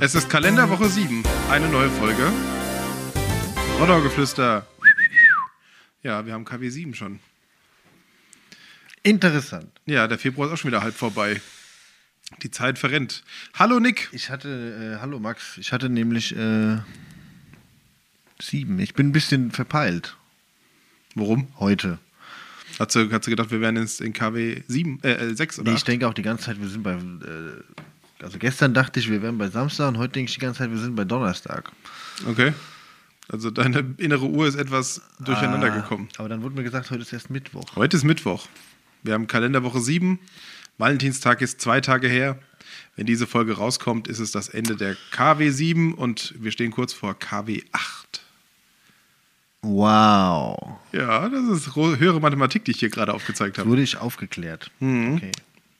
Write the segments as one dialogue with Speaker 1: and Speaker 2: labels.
Speaker 1: Es ist Kalenderwoche 7, eine neue Folge. Rodau-Geflüster. Ja, wir haben KW 7 schon.
Speaker 2: Interessant.
Speaker 1: Ja, der Februar ist auch schon wieder halb vorbei. Die Zeit verrennt. Hallo Nick.
Speaker 2: Ich hatte, äh, hallo Max, ich hatte nämlich äh, sieben. Ich bin ein bisschen verpeilt
Speaker 1: Warum?
Speaker 2: heute.
Speaker 1: Hast du, hast du gedacht, wir wären jetzt in KW 7, äh, 6 oder
Speaker 2: Nee, ich
Speaker 1: 8?
Speaker 2: denke auch die ganze Zeit, wir sind bei. Äh, also gestern dachte ich, wir wären bei Samstag und heute denke ich die ganze Zeit, wir sind bei Donnerstag.
Speaker 1: Okay. Also deine innere Uhr ist etwas durcheinander
Speaker 2: Ah,
Speaker 1: gekommen.
Speaker 2: Aber dann wurde mir gesagt, heute ist erst Mittwoch.
Speaker 1: Heute ist Mittwoch. Wir haben Kalenderwoche 7. Valentinstag ist zwei Tage her. Wenn diese Folge rauskommt, ist es das Ende der KW 7 und wir stehen kurz vor KW 8.
Speaker 2: Wow.
Speaker 1: Ja, das ist höhere Mathematik, die ich hier gerade aufgezeigt habe.
Speaker 2: Wurde ich aufgeklärt.
Speaker 1: Mhm.
Speaker 2: Okay.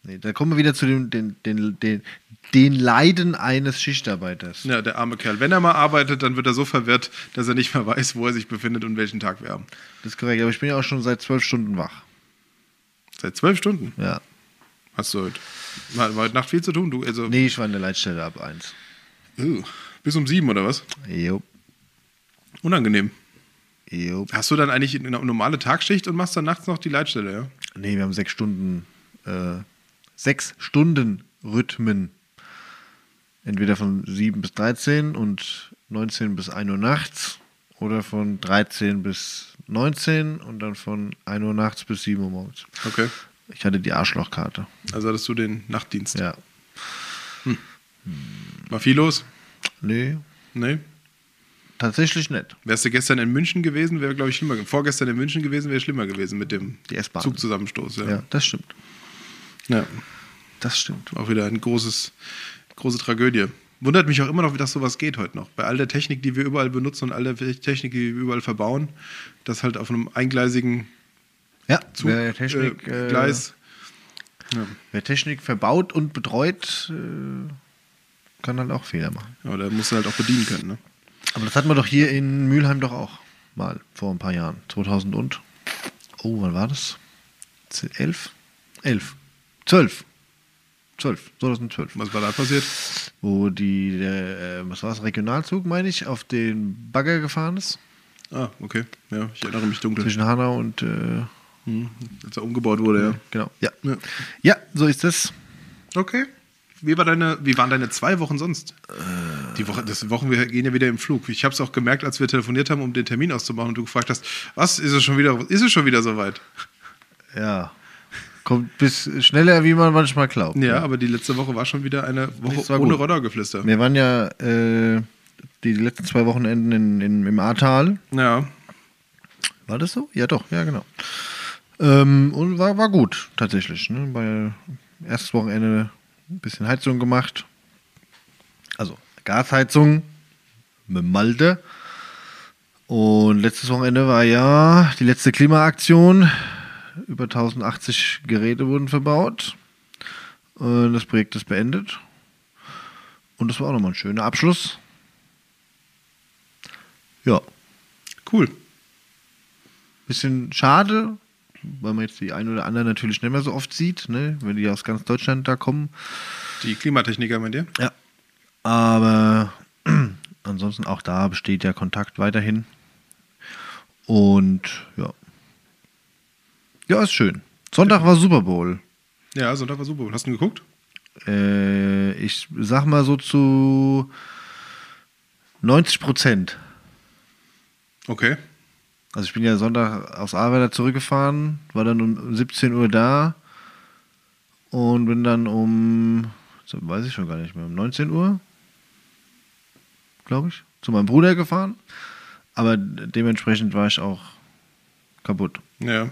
Speaker 2: Nee, da kommen wir wieder zu dem, den, den, den, den Leiden eines Schichtarbeiters.
Speaker 1: Ja, der arme Kerl. Wenn er mal arbeitet, dann wird er so verwirrt, dass er nicht mehr weiß, wo er sich befindet und welchen Tag wir haben.
Speaker 2: Das ist korrekt, aber ich bin ja auch schon seit zwölf Stunden wach.
Speaker 1: Seit zwölf Stunden
Speaker 2: Ja.
Speaker 1: hast du heute. War, war heute Nacht viel zu tun? Du, also,
Speaker 2: Nee, ich war in der Leitstelle ab eins.
Speaker 1: Uh, bis um sieben oder was?
Speaker 2: Jo.
Speaker 1: Unangenehm.
Speaker 2: Jo.
Speaker 1: Hast du dann eigentlich eine normale Tagschicht und machst dann nachts noch die Leitstelle, ja?
Speaker 2: Nee, wir haben sechs Stunden, äh, sechs Stunden Rhythmen. Entweder von 7 bis 13 und 19 bis 1 Uhr nachts oder von 13 bis 19 und dann von 1 Uhr nachts bis 7 Uhr morgens.
Speaker 1: Okay.
Speaker 2: Ich hatte die Arschlochkarte.
Speaker 1: Also hattest du den Nachtdienst.
Speaker 2: Ja.
Speaker 1: War viel los?
Speaker 2: Nee,
Speaker 1: Nee.
Speaker 2: tatsächlich nicht.
Speaker 1: Wärst du gestern in München gewesen, wäre, glaube ich, schlimmer gewesen. Vorgestern in München gewesen, wäre schlimmer gewesen mit dem. Zugzusammenstoß. Ja.
Speaker 2: Ja, das stimmt.
Speaker 1: Ja.
Speaker 2: Das stimmt.
Speaker 1: Auch wieder eine großes, große Tragödie. Wundert mich auch immer noch, dass sowas geht heute noch. Bei all der Technik, die wir überall benutzen und all der Technik, die wir überall verbauen, dass halt auf einem eingleisigen
Speaker 2: Ja,
Speaker 1: Zug,
Speaker 2: wer Technik,
Speaker 1: äh,
Speaker 2: äh,
Speaker 1: Gleis. Ja.
Speaker 2: wer Technik verbaut und betreut, äh, kann halt auch Fehler machen.
Speaker 1: Da musst du halt auch bedienen können. Ne?
Speaker 2: Aber das hatten wir doch hier in Mülheim doch auch mal vor ein paar Jahren. 2000 und. Oh, wann war das? 11? 11. 12. 12. 2012.
Speaker 1: Was war da passiert?
Speaker 2: Wo die, der, äh, was war das, Regionalzug, meine ich, auf den Bagger gefahren ist.
Speaker 1: Ah, okay. Ja, ich erinnere mich dunkel.
Speaker 2: Zwischen Hanau und. Äh,
Speaker 1: Hm, Als er umgebaut wurde, ja.
Speaker 2: genau. Ja.
Speaker 1: Ja.
Speaker 2: ja, so ist es.
Speaker 1: Okay. Wie, war deine, wie waren deine zwei Wochen sonst? Die Woche, das Wochen wir gehen ja wieder im Flug. Ich habe es auch gemerkt, als wir telefoniert haben, um den Termin auszumachen und du gefragt hast, was ist es schon wieder? Ist es schon wieder soweit?
Speaker 2: Ja. Kommt bis schneller, wie man manchmal glaubt.
Speaker 1: Ja, aber die letzte Woche war schon wieder eine Woche ohne. Roddergeflüster.
Speaker 2: Wir waren ja äh, die letzten zwei Wochenenden in, in, im Ahrtal.
Speaker 1: Ja,
Speaker 2: War das so? Ja, doch, ja, genau. Ähm, und war, war gut, tatsächlich. Ne? Bei erstes Wochenende ein bisschen Heizung gemacht. Also Gasheizung mit Malte. Und letztes Wochenende war ja die letzte Klimaaktion. Über 1080 Geräte wurden verbaut. Und das Projekt ist beendet. Und das war auch nochmal ein schöner Abschluss. Ja,
Speaker 1: cool.
Speaker 2: Bisschen schade, weil man jetzt die ein oder andere natürlich nicht mehr so oft sieht, ne? wenn die aus ganz Deutschland da kommen.
Speaker 1: Die Klimatechniker meint ihr?
Speaker 2: Ja. Aber ansonsten auch da besteht ja Kontakt weiterhin. Und ja. Ja, ist schön. Sonntag war Super Bowl.
Speaker 1: Ja, Sonntag war super. Hast du ihn geguckt?
Speaker 2: Äh, ich sag mal so zu 90 Prozent.
Speaker 1: Okay.
Speaker 2: Also ich bin ja Sonntag aus Arbeiter zurückgefahren, war dann um 17 Uhr da und bin dann um, weiß ich schon gar nicht mehr, um 19 Uhr, glaube ich, zu meinem Bruder gefahren. Aber dementsprechend war ich auch kaputt.
Speaker 1: Ja.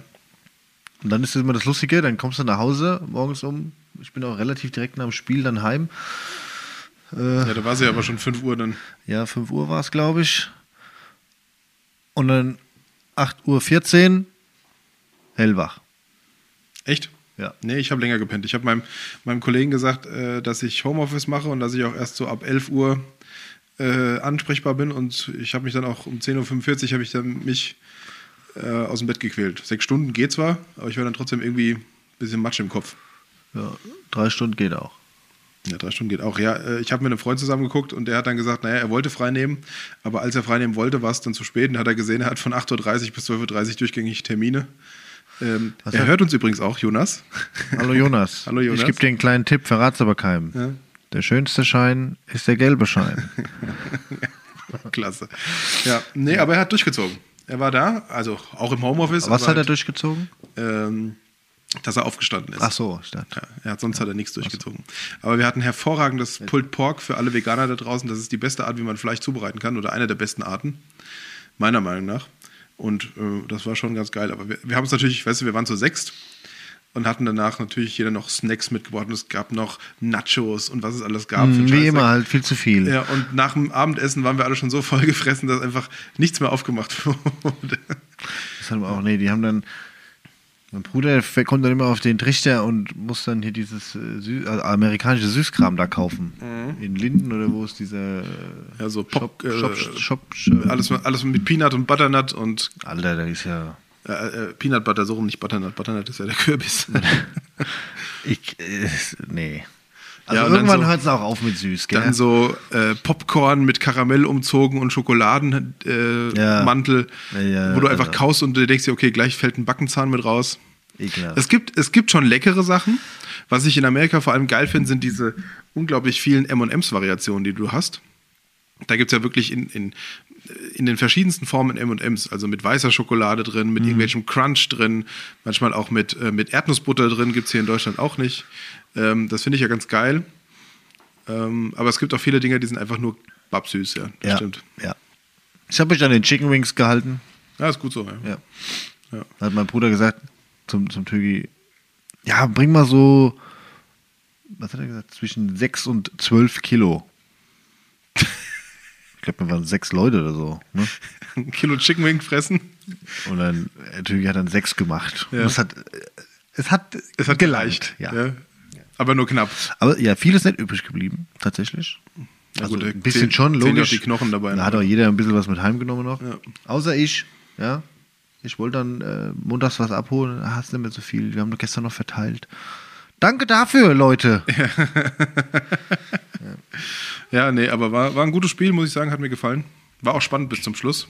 Speaker 2: Und dann ist immer das Lustige, dann kommst du nach Hause morgens um, ich bin auch relativ direkt nach dem Spiel dann heim.
Speaker 1: Ja, da war sie aber schon 5 Uhr dann.
Speaker 2: Ja, 5 Uhr war es, glaube ich. Und dann 8.14 Uhr hellwach.
Speaker 1: Echt?
Speaker 2: Ja.
Speaker 1: Nee, ich habe länger gepennt. Ich habe meinem, meinem Kollegen gesagt, äh, dass ich Homeoffice mache und dass ich auch erst so ab 11 Uhr äh, ansprechbar bin. Und ich habe mich dann auch um 10.45 Uhr habe ich dann mich äh, aus dem Bett gequält. Sechs Stunden geht zwar, aber ich war dann trotzdem irgendwie ein bisschen Matsch im Kopf.
Speaker 2: Ja, drei Stunden geht auch.
Speaker 1: Ja, drei Stunden geht auch. Ja, äh, ich habe mit einem Freund zusammen geguckt und der hat dann gesagt, naja, er wollte frei nehmen, aber als er frei nehmen wollte, war es dann zu spät und hat er gesehen, er hat von 8.30 Uhr bis 12.30 Uhr durchgängig Termine. Ähm, er hört uns übrigens auch, Jonas.
Speaker 2: Hallo Jonas.
Speaker 1: Hallo Jonas.
Speaker 2: Ich gebe dir einen kleinen Tipp, verrat's aber keinem.
Speaker 1: Ja.
Speaker 2: Der schönste Schein ist der gelbe Schein.
Speaker 1: Klasse. Ja, nee, aber er hat durchgezogen. Er war da, also auch im Homeoffice.
Speaker 2: Was hat er durchgezogen?
Speaker 1: Ähm, dass er aufgestanden ist.
Speaker 2: Ach so, dachte.
Speaker 1: Ja, er hat, sonst hat er nichts durchgezogen. Aber wir hatten hervorragendes Pulled Pork für alle Veganer da draußen. Das ist die beste Art, wie man Fleisch zubereiten kann oder eine der besten Arten, meiner Meinung nach. Und äh, das war schon ganz geil. Aber wir, wir haben es natürlich, weißt du, wir waren zu sechst und hatten danach natürlich jeder noch Snacks mitgebracht und es gab noch Nachos und was es alles gab.
Speaker 2: Hm, Wie immer, halt viel zu viel.
Speaker 1: Ja, und nach dem Abendessen waren wir alle schon so voll gefressen, dass einfach nichts mehr aufgemacht wurde.
Speaker 2: Das haben wir auch, nee, die haben dann. Mein Bruder kommt dann immer auf den Trichter und muss dann hier dieses äh, Sü also amerikanische Süßkram da kaufen. In Linden oder wo ist dieser äh,
Speaker 1: Ja, so Pop,
Speaker 2: Shop,
Speaker 1: äh,
Speaker 2: Shop, Shop,
Speaker 1: Alles, alles mit Peanut und Butternut und
Speaker 2: Alter, da ist ja.
Speaker 1: Äh, äh, Peanut Butter, so rum, nicht Butternut. Butternut ist ja der Kürbis.
Speaker 2: Ich, äh, nee. Also
Speaker 1: Ja,
Speaker 2: irgendwann
Speaker 1: so-
Speaker 2: hört es auch auf mit süß, gell?
Speaker 1: Dann so äh, Popcorn mit Karamell umzogen und Schokoladenmantel, äh,
Speaker 2: Ja. Ja,
Speaker 1: wo du einfach
Speaker 2: also-
Speaker 1: kaust und du denkst dir, okay, gleich fällt ein Backenzahn mit raus.
Speaker 2: Ekelhaft.
Speaker 1: Es gibt, es gibt schon leckere Sachen. Was ich in Amerika vor allem geil finde, sind diese unglaublich vielen M&M's-Variationen, die du hast. Da gibt es ja wirklich in, in, in den verschiedensten Formen M&M's, also mit weißer Schokolade drin,
Speaker 2: Mhm.
Speaker 1: mit irgendwelchem Crunch drin, manchmal auch mit, äh, mit Erdnussbutter drin, gibt es hier in Deutschland auch nicht. Ähm, das finde ich ja ganz geil. Ähm, aber es gibt auch viele Dinge, die sind einfach nur babsüß, ja.
Speaker 2: Ja,
Speaker 1: stimmt.
Speaker 2: ja. Ich habe mich an den Chicken Wings gehalten.
Speaker 1: Ja, ist gut so, ja.
Speaker 2: Ja.
Speaker 1: Ja.
Speaker 2: Da hat mein Bruder gesagt zum, zum Tögi, ja, bring mal so, was hat er gesagt, zwischen 6 und 12 Kilo. Ich glaube, wir waren sechs Leute oder so. Ne?
Speaker 1: Ein Kilo Chicken Wing fressen.
Speaker 2: Und dann, Tögi hat dann sechs gemacht.
Speaker 1: Ja.
Speaker 2: Es hat, es hat,
Speaker 1: Es hat
Speaker 2: geleicht. Ja.
Speaker 1: Ja. Aber nur knapp.
Speaker 2: Aber ja, viel ist nicht übrig geblieben, tatsächlich.
Speaker 1: Ja,
Speaker 2: Also
Speaker 1: gut,
Speaker 2: ein bisschen
Speaker 1: zählen-
Speaker 2: schon, logisch.
Speaker 1: die Knochen dabei,
Speaker 2: Da
Speaker 1: ne?
Speaker 2: hat auch jeder ein bisschen was mit heimgenommen noch. Außer ich, ja. Ich wollte dann äh, montags was abholen, da hast du nicht mehr so viel. Wir haben doch gestern noch verteilt. Danke dafür, Leute.
Speaker 1: Ja, nee, aber war, war ein gutes Spiel, muss ich sagen, hat mir gefallen. War auch spannend bis zum Schluss.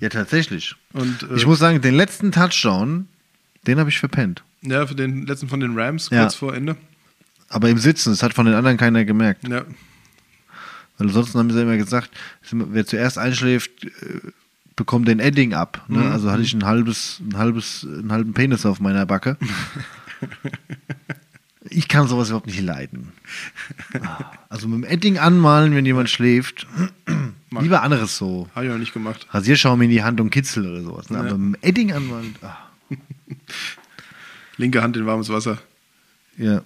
Speaker 2: Ja, tatsächlich.
Speaker 1: Und äh,
Speaker 2: Ich muss sagen, den letzten Touchdown, den habe ich verpennt.
Speaker 1: ja, für den letzten von den Rams,
Speaker 2: Ja.
Speaker 1: kurz vor Ende.
Speaker 2: Aber im Sitzen, das hat von den anderen keiner gemerkt.
Speaker 1: Ja,
Speaker 2: Weil ansonsten haben sie immer gesagt, wer zuerst einschläft, äh, bekommt den Edding ab. Ne?
Speaker 1: Mhm.
Speaker 2: Also hatte ich ein halbes, ein halbes, einen halben Penis auf meiner Backe. ich kann sowas überhaupt nicht leiden. Also mit dem Edding anmalen, wenn jemand schläft, lieber anderes so.
Speaker 1: habe ich noch nicht gemacht.
Speaker 2: Rasierschaum in die Hand und Kitzel oder sowas. Ne?
Speaker 1: Ja.
Speaker 2: Aber mit dem Edding anmalen, ah,
Speaker 1: Linke Hand in warmes Wasser,
Speaker 2: ja.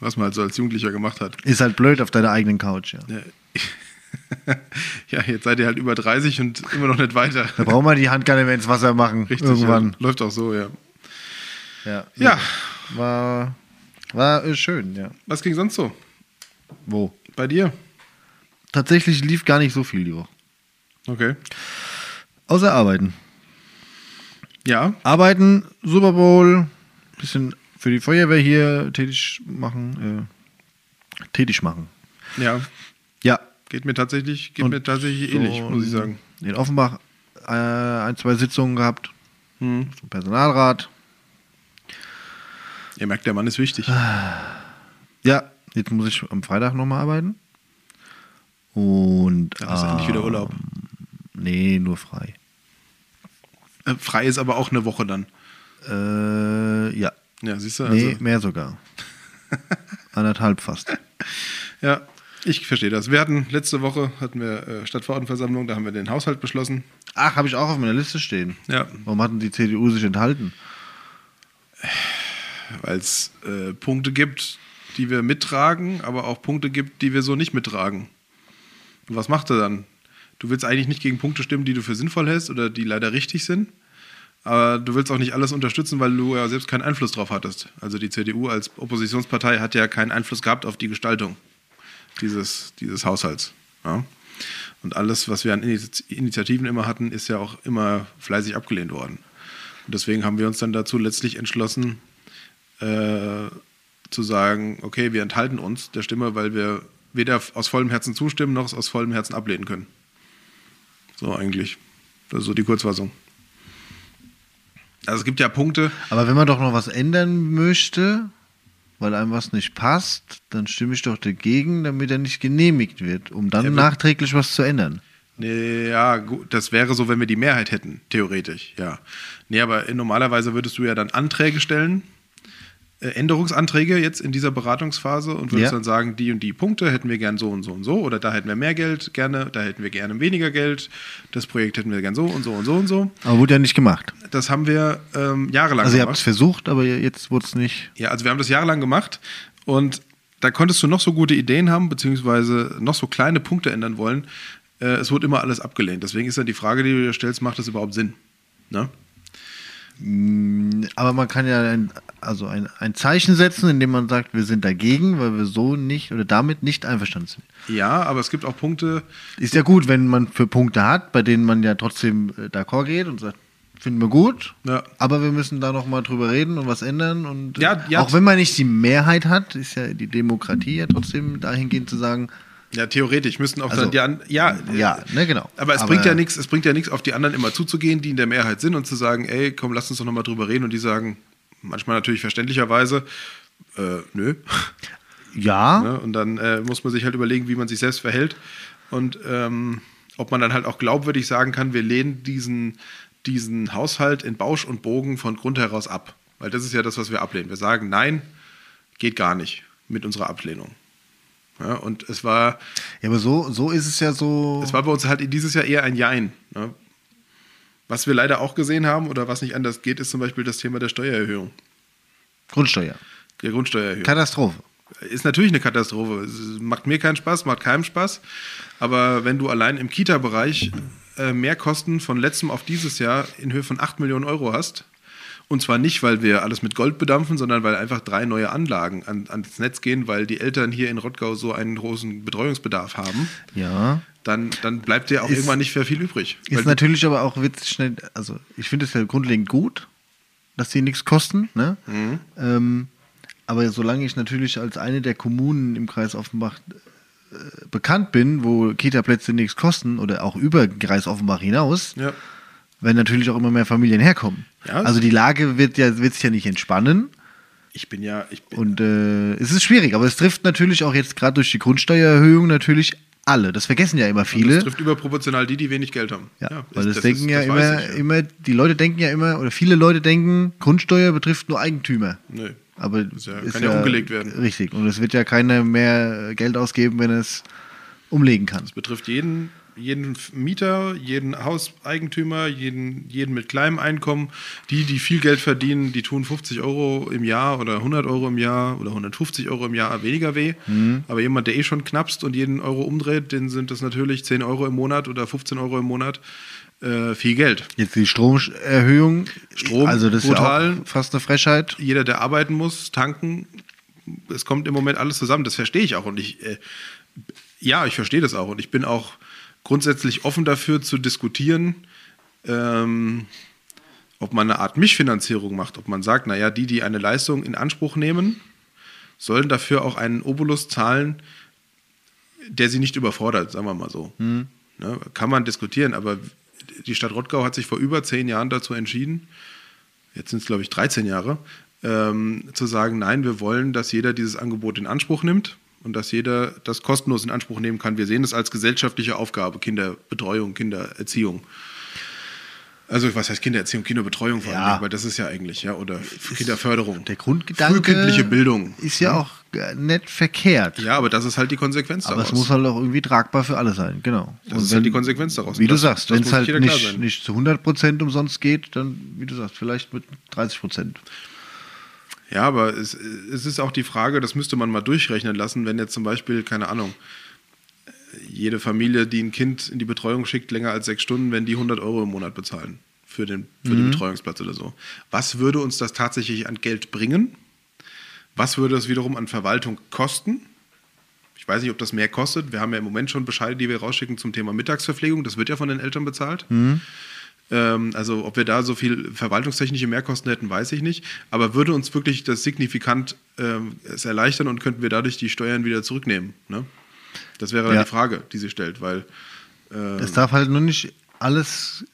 Speaker 1: was man halt so als Jugendlicher gemacht hat.
Speaker 2: Ist halt blöd auf deiner eigenen Couch, ja.
Speaker 1: Ja. ja, jetzt seid ihr halt über 30 und immer noch nicht weiter.
Speaker 2: Da brauchen wir die Hand gar nicht mehr ins Wasser machen.
Speaker 1: Richtig,
Speaker 2: Irgendwann.
Speaker 1: Ja. Läuft auch so, ja.
Speaker 2: Ja.
Speaker 1: Ja,
Speaker 2: War, war schön, ja.
Speaker 1: was ging sonst so
Speaker 2: Wo?
Speaker 1: bei dir?
Speaker 2: Tatsächlich lief gar nicht so viel die Woche.
Speaker 1: Okay.
Speaker 2: Außer arbeiten.
Speaker 1: Ja,
Speaker 2: Arbeiten, Super Bowl, bisschen für die Feuerwehr hier tätig machen. Äh, tätig machen.
Speaker 1: ja.
Speaker 2: Ja.
Speaker 1: Geht mir tatsächlich, geht
Speaker 2: Und
Speaker 1: mir tatsächlich
Speaker 2: so
Speaker 1: ähnlich, muss ich sagen.
Speaker 2: In Offenbach äh, ein, zwei Sitzungen gehabt.
Speaker 1: Hm.
Speaker 2: Personalrat.
Speaker 1: Ihr merkt, der Mann ist wichtig.
Speaker 2: Ja, jetzt muss ich am Freitag nochmal arbeiten. Und.
Speaker 1: Dann hast du endlich wieder Urlaub.
Speaker 2: Nee, nur frei.
Speaker 1: Äh, frei ist aber auch eine Woche dann.
Speaker 2: Äh, ja.
Speaker 1: Ja, siehst du?
Speaker 2: Nee,
Speaker 1: Also,
Speaker 2: mehr sogar. Anderthalb fast.
Speaker 1: ja, ich verstehe das. Wir hatten letzte Woche hatten wir äh, Stadtverordnetenversammlung, da haben wir den Haushalt beschlossen.
Speaker 2: Ach, habe ich auch auf meiner Liste stehen.
Speaker 1: Ja,
Speaker 2: Warum hatten die CDU sich enthalten?
Speaker 1: Weil es äh, Punkte gibt, die wir mittragen, aber auch Punkte gibt, die wir so nicht mittragen. Und was macht er dann? Du willst eigentlich nicht gegen Punkte stimmen, die du für sinnvoll hältst oder die leider richtig sind. Aber du willst auch nicht alles unterstützen, weil du ja selbst keinen Einfluss drauf hattest. Also die CDU als Oppositionspartei hat ja keinen Einfluss gehabt auf die Gestaltung dieses, dieses Haushalts. Ja? Und alles, was wir an Ini- Initiativen immer hatten, ist ja auch immer fleißig abgelehnt worden. Und deswegen haben wir uns dann dazu letztlich entschlossen, äh, zu sagen, okay, wir enthalten uns der Stimme, weil wir weder aus vollem Herzen zustimmen noch aus vollem Herzen ablehnen können. So eigentlich. Das ist so die Kurzfassung. Also es gibt ja Punkte.
Speaker 2: Aber wenn man doch noch was ändern möchte, weil einem was nicht passt, dann stimme ich doch dagegen, damit er nicht genehmigt wird, um dann
Speaker 1: Ja,
Speaker 2: nachträglich was zu ändern.
Speaker 1: Nee, ja, gut, das wäre so, wenn wir die Mehrheit hätten, theoretisch, ja. Nee, aber normalerweise würdest du ja dann Anträge stellen, Änderungsanträge jetzt in dieser Beratungsphase und würdest
Speaker 2: Ja.
Speaker 1: dann sagen, die und die Punkte hätten wir gern so und so und so oder da hätten wir mehr Geld gerne, da hätten wir gerne weniger Geld, das Projekt hätten wir gern so und so und so und so.
Speaker 2: Aber wurde ja nicht gemacht.
Speaker 1: Das haben wir ähm, jahrelang
Speaker 2: Also ihr habt es
Speaker 1: gemacht.
Speaker 2: versucht, aber jetzt wurde es nicht.
Speaker 1: Ja, also wir haben das jahrelang gemacht und da konntest du noch so gute Ideen haben, beziehungsweise noch so kleine Punkte ändern wollen. Äh, es wurde immer alles abgelehnt. Deswegen ist dann die Frage, die du dir stellst, macht das überhaupt Sinn? Ne?
Speaker 2: Aber man kann ja ein, also ein, ein Zeichen setzen, indem man sagt, wir sind dagegen, weil wir so nicht oder damit nicht einverstanden sind.
Speaker 1: Ja, aber es gibt auch Punkte,
Speaker 2: Ist ja gut, wenn man für Punkte hat, bei denen man ja trotzdem äh, d'accord geht und sagt, finden wir gut,
Speaker 1: Ja.
Speaker 2: aber wir müssen da nochmal drüber reden und was ändern. Und äh,
Speaker 1: Ja, ja.
Speaker 2: auch wenn man nicht die Mehrheit hat, ist ja die Demokratie ja trotzdem dahingehend zu sagen,
Speaker 1: ja, theoretisch müssten auch
Speaker 2: Also,
Speaker 1: dann die an, ja,
Speaker 2: ja,
Speaker 1: äh,
Speaker 2: ne, genau.
Speaker 1: Aber es
Speaker 2: Aber-
Speaker 1: bringt ja nichts, es bringt ja nichts, auf die anderen immer zuzugehen, die in der Mehrheit sind und zu sagen, ey, komm, lass uns doch nochmal drüber reden und die sagen, manchmal natürlich verständlicherweise, äh, nö.
Speaker 2: ja,
Speaker 1: Ne? Und dann äh, muss man sich halt überlegen, wie man sich selbst verhält und ähm, ob man dann halt auch glaubwürdig sagen kann, wir lehnen diesen, diesen Haushalt in Bausch und Bogen von Grund heraus ab. Weil das ist ja das, was wir ablehnen. Wir sagen, nein, geht gar nicht mit unserer Ablehnung. Ja, und es war,
Speaker 2: ja, aber so, so ist es ja so.
Speaker 1: es war bei uns halt dieses Jahr eher ein Jein. Ne? Was wir leider auch gesehen haben oder was nicht anders geht, ist zum Beispiel das Thema der Steuererhöhung,
Speaker 2: Grundsteuer.
Speaker 1: der Grundsteuererhöhung.
Speaker 2: Katastrophe.
Speaker 1: Ist natürlich eine Katastrophe. Es macht mir keinen Spaß, macht keinem Spaß. Aber wenn du allein im Kita-Bereich äh, Mehrkosten von letztem auf dieses Jahr in Höhe von 8 Millionen Euro hast, und zwar nicht, weil wir alles mit Gold bedampfen, sondern weil einfach drei neue Anlagen an, ans Netz gehen, weil die Eltern hier in Rottgau so einen großen Betreuungsbedarf haben,
Speaker 2: Ja.
Speaker 1: dann, dann bleibt dir auch
Speaker 2: Ist-
Speaker 1: irgendwann nicht mehr viel übrig.
Speaker 2: Ist natürlich aber auch witzig schnell, also ich finde es ja grundlegend gut, dass die nichts kosten, ne?
Speaker 1: Mhm.
Speaker 2: Ähm, aber solange ich natürlich als eine der Kommunen im Kreis Offenbach äh, bekannt bin, wo Kita-Plätze nichts kosten oder auch über Kreis Offenbach hinaus,
Speaker 1: ja.
Speaker 2: Werden natürlich auch immer mehr Familien herkommen.
Speaker 1: Ja.
Speaker 2: Also die Lage wird ja wird sich ja nicht entspannen
Speaker 1: Ich bin ja, ich bin,
Speaker 2: und äh, es ist schwierig, aber es trifft natürlich auch jetzt gerade durch die Grundsteuererhöhung natürlich alle. Das vergessen ja immer viele.
Speaker 1: das trifft überproportional die, die wenig Geld haben.
Speaker 2: Ja,
Speaker 1: Ja,
Speaker 2: weil
Speaker 1: ist-
Speaker 2: das, denken
Speaker 1: ist-
Speaker 2: ja
Speaker 1: das
Speaker 2: immer,
Speaker 1: ich, ja.
Speaker 2: immer, die Leute denken ja immer, oder viele Leute denken, Grundsteuer betrifft nur Eigentümer.
Speaker 1: Nö.
Speaker 2: Aber
Speaker 1: Das ist ja- kann ja umgelegt werden.
Speaker 2: Richtig. Und es wird ja keiner mehr Geld ausgeben, wenn es umlegen kann.
Speaker 1: Das betrifft jeden, jeden Mieter, jeden Hauseigentümer, jeden, jeden mit kleinem Einkommen. Die, die viel Geld verdienen, die tun 50 Euro im Jahr oder 100 Euro im Jahr oder 150 Euro im Jahr weniger weh.
Speaker 2: Mhm.
Speaker 1: Aber jemand, der eh schon knappst und jeden Euro umdreht, den sind das natürlich 10 Euro im Monat oder 15 Euro im Monat äh, viel Geld.
Speaker 2: Jetzt die Stromerhöhung.
Speaker 1: Strom,
Speaker 2: also das
Speaker 1: brutal.
Speaker 2: ist ja fast eine Frechheit.
Speaker 1: Jeder, der arbeiten muss, tanken, es kommt im Moment alles zusammen. Das verstehe ich auch. Und ich, äh, ja, ich verstehe das auch. Und ich bin auch grundsätzlich offen dafür zu diskutieren, ähm, ob man eine Art Mischfinanzierung macht. Ob man sagt, naja, die, die eine Leistung in Anspruch nehmen, sollen dafür auch einen Obolus zahlen, der sie nicht überfordert, sagen wir mal so. Ne, kann man diskutieren, aber die Stadt Rottgau hat sich vor über zehn Jahren dazu entschieden, jetzt sind es glaube ich 13 Jahre, ähm, zu sagen, nein, wir wollen, dass jeder dieses Angebot in Anspruch nimmt und dass jeder das kostenlos in Anspruch nehmen kann. Wir sehen das als gesellschaftliche Aufgabe, Kinderbetreuung, Kindererziehung. Also was heißt Kindererziehung, Kinderbetreuung vor
Speaker 2: Ja.
Speaker 1: allem, aber das ist ja eigentlich, ja, oder Kinderförderung.
Speaker 2: Der Grundgedanke
Speaker 1: Frühkindliche Bildung.
Speaker 2: ist ja auch äh, nicht verkehrt.
Speaker 1: Ja, aber das ist halt die Konsequenz
Speaker 2: Aber
Speaker 1: daraus.
Speaker 2: es muss halt auch irgendwie tragbar für alle sein, genau.
Speaker 1: Das ist halt die Konsequenz daraus.
Speaker 2: Wie
Speaker 1: Und
Speaker 2: du
Speaker 1: das-
Speaker 2: sagst,
Speaker 1: das
Speaker 2: wenn es halt nicht, nicht zu 100% umsonst geht, dann, wie du sagst, vielleicht mit 30%.
Speaker 1: Ja, aber es, es ist auch die Frage, das müsste man mal durchrechnen lassen, wenn jetzt zum Beispiel, keine Ahnung, jede Familie, die ein Kind in die Betreuung schickt, länger als sechs Stunden, wenn die 100 Euro im Monat bezahlen für den, für den Betreuungsplatz oder so. Was würde uns das tatsächlich an Geld bringen? Was würde es wiederum an Verwaltung kosten? Ich weiß nicht, ob das mehr kostet. Wir haben ja im Moment schon Bescheide, die wir rausschicken zum Thema Mittagsverpflegung. Das wird ja von den Eltern bezahlt. Ähm, also ob wir da so viel verwaltungstechnische Mehrkosten hätten, weiß ich nicht. Aber würde uns wirklich das signifikant ähm, es erleichtern und könnten wir dadurch die Steuern wieder zurücknehmen? Ne? Das wäre dann
Speaker 2: Ja.
Speaker 1: die Frage, die sie stellt, weil äh,
Speaker 2: Es darf halt nur nicht alles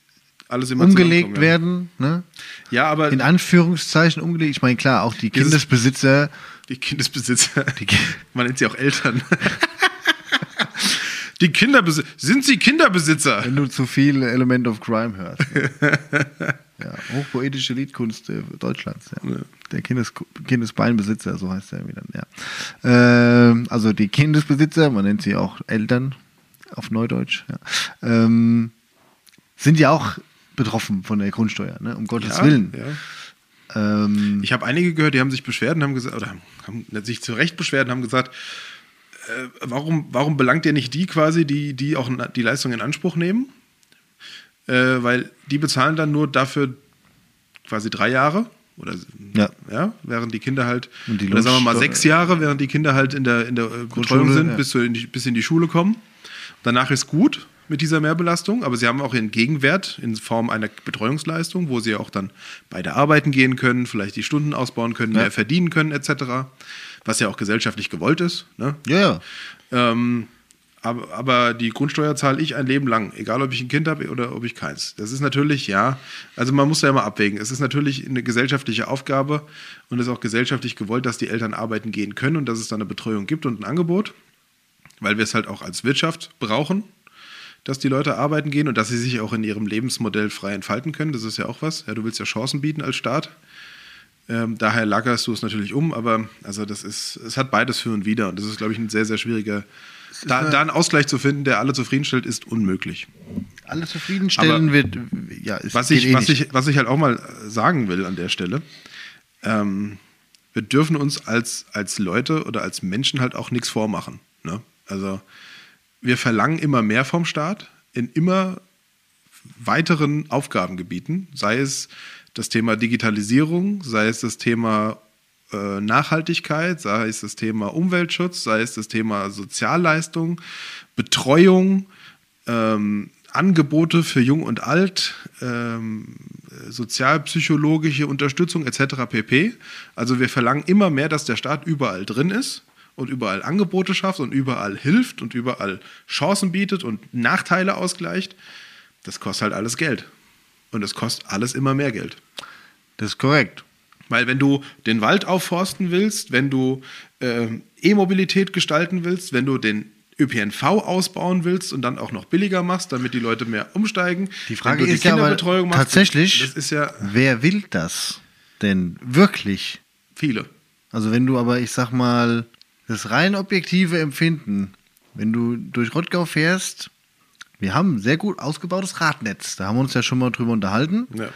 Speaker 1: alles
Speaker 2: umgelegt
Speaker 1: ja.
Speaker 2: werden. Ne?
Speaker 1: Ja, aber
Speaker 2: In Anführungszeichen umgelegt. Ich meine, klar, auch die Kindesbesitzer.
Speaker 1: die Kindesbesitzer,
Speaker 2: Die
Speaker 1: man nennt sie auch Eltern. die Kinderbesitzer, sind sie Kinderbesitzer?
Speaker 2: Wenn du zu viel Element of Crime hörst. Ne? ja, hochpoetische Liedkunst äh, Deutschlands. Ja. Der Kindes Kindesbeinbesitzer, so heißt er wieder. Ja. Ähm, also die Kindesbesitzer, man nennt sie auch Eltern auf Neudeutsch, ja. ähm, sind ja auch betroffen von der Grundsteuer, ne? um Gottes Willen.
Speaker 1: Ja.
Speaker 2: Ähm,
Speaker 1: Ich habe einige gehört, die haben sich beschwert und haben gesagt, oder haben, haben sich zu Recht beschwert und haben gesagt, warum, warum belangt ihr nicht die quasi, die, die auch die Leistung in Anspruch nehmen? Äh, weil die bezahlen dann nur dafür quasi drei Jahre oder
Speaker 2: Ja.
Speaker 1: ja während die Kinder halt,
Speaker 2: die
Speaker 1: oder sagen wir mal sechs Jahre, während die Kinder halt in der, in der äh, Betreuung
Speaker 2: Grundschule,
Speaker 1: sind,
Speaker 2: ja.
Speaker 1: bis, sie in die, bis in die Schule kommen. Danach ist gut mit dieser Mehrbelastung, aber sie haben auch ihren Gegenwert in Form einer Betreuungsleistung, wo sie auch dann beide arbeiten gehen können, vielleicht die Stunden ausbauen können,
Speaker 2: Ja.
Speaker 1: mehr verdienen können, etc. Was ja auch gesellschaftlich gewollt ist. Ne?
Speaker 2: ja, ja.
Speaker 1: Ähm, aber, aber die Grundsteuer zahle ich ein Leben lang, egal ob ich ein Kind habe oder ob ich keins. Das ist natürlich, ja, also man muss da immer abwägen. Es ist natürlich eine gesellschaftliche Aufgabe und es ist auch gesellschaftlich gewollt, dass die Eltern arbeiten gehen können und dass es da eine Betreuung gibt und ein Angebot, weil wir es halt auch als Wirtschaft brauchen, dass die Leute arbeiten gehen und dass sie sich auch in ihrem Lebensmodell frei entfalten können. Das ist ja auch was. Ja, du willst ja Chancen bieten als Staat. Ähm, daher lagerst du es natürlich um, aber also das ist, es hat beides für und wider und das ist, glaube ich, ein sehr, sehr schwieriger. Da, da einen Ausgleich zu finden, der alle zufriedenstellt, ist unmöglich.
Speaker 2: Alle zufriedenstellen wird, ja, es
Speaker 1: Was ich,
Speaker 2: eh
Speaker 1: was, ich, was ich halt auch mal sagen will an der Stelle, ähm, wir dürfen uns als, als Leute oder als Menschen halt auch nichts vormachen. Ne? Also wir verlangen immer mehr vom Staat in immer weiteren Aufgabengebieten, sei es das Thema Digitalisierung, sei es das Thema äh, Nachhaltigkeit, sei es das Thema Umweltschutz, sei es das Thema Sozialleistung, Betreuung, ähm, Angebote für Jung und Alt, ähm, sozialpsychologische Unterstützung etc. pp. Also wir verlangen immer mehr, dass der Staat überall drin ist und überall Angebote schafft und überall hilft und überall Chancen bietet und Nachteile ausgleicht. Das kostet halt alles Geld. Und es kostet alles immer mehr Geld.
Speaker 2: Das ist korrekt.
Speaker 1: Weil wenn du den Wald aufforsten willst, wenn du ähm, E-Mobilität gestalten willst, wenn du den ÖPNV ausbauen willst und dann auch noch billiger machst, damit die Leute mehr umsteigen.
Speaker 2: Die Frage
Speaker 1: wenn du
Speaker 2: ist ja aber
Speaker 1: Kinderbetreuung machst,
Speaker 2: tatsächlich,
Speaker 1: Das ist ja
Speaker 2: wer will das denn wirklich?
Speaker 1: viele.
Speaker 2: Also wenn du aber, ich sag mal, das rein objektive Empfinden, wenn du durch Rottgau fährst, wir haben ein sehr gut ausgebautes Radnetz. Da haben wir uns ja schon mal drüber unterhalten.
Speaker 1: Ja.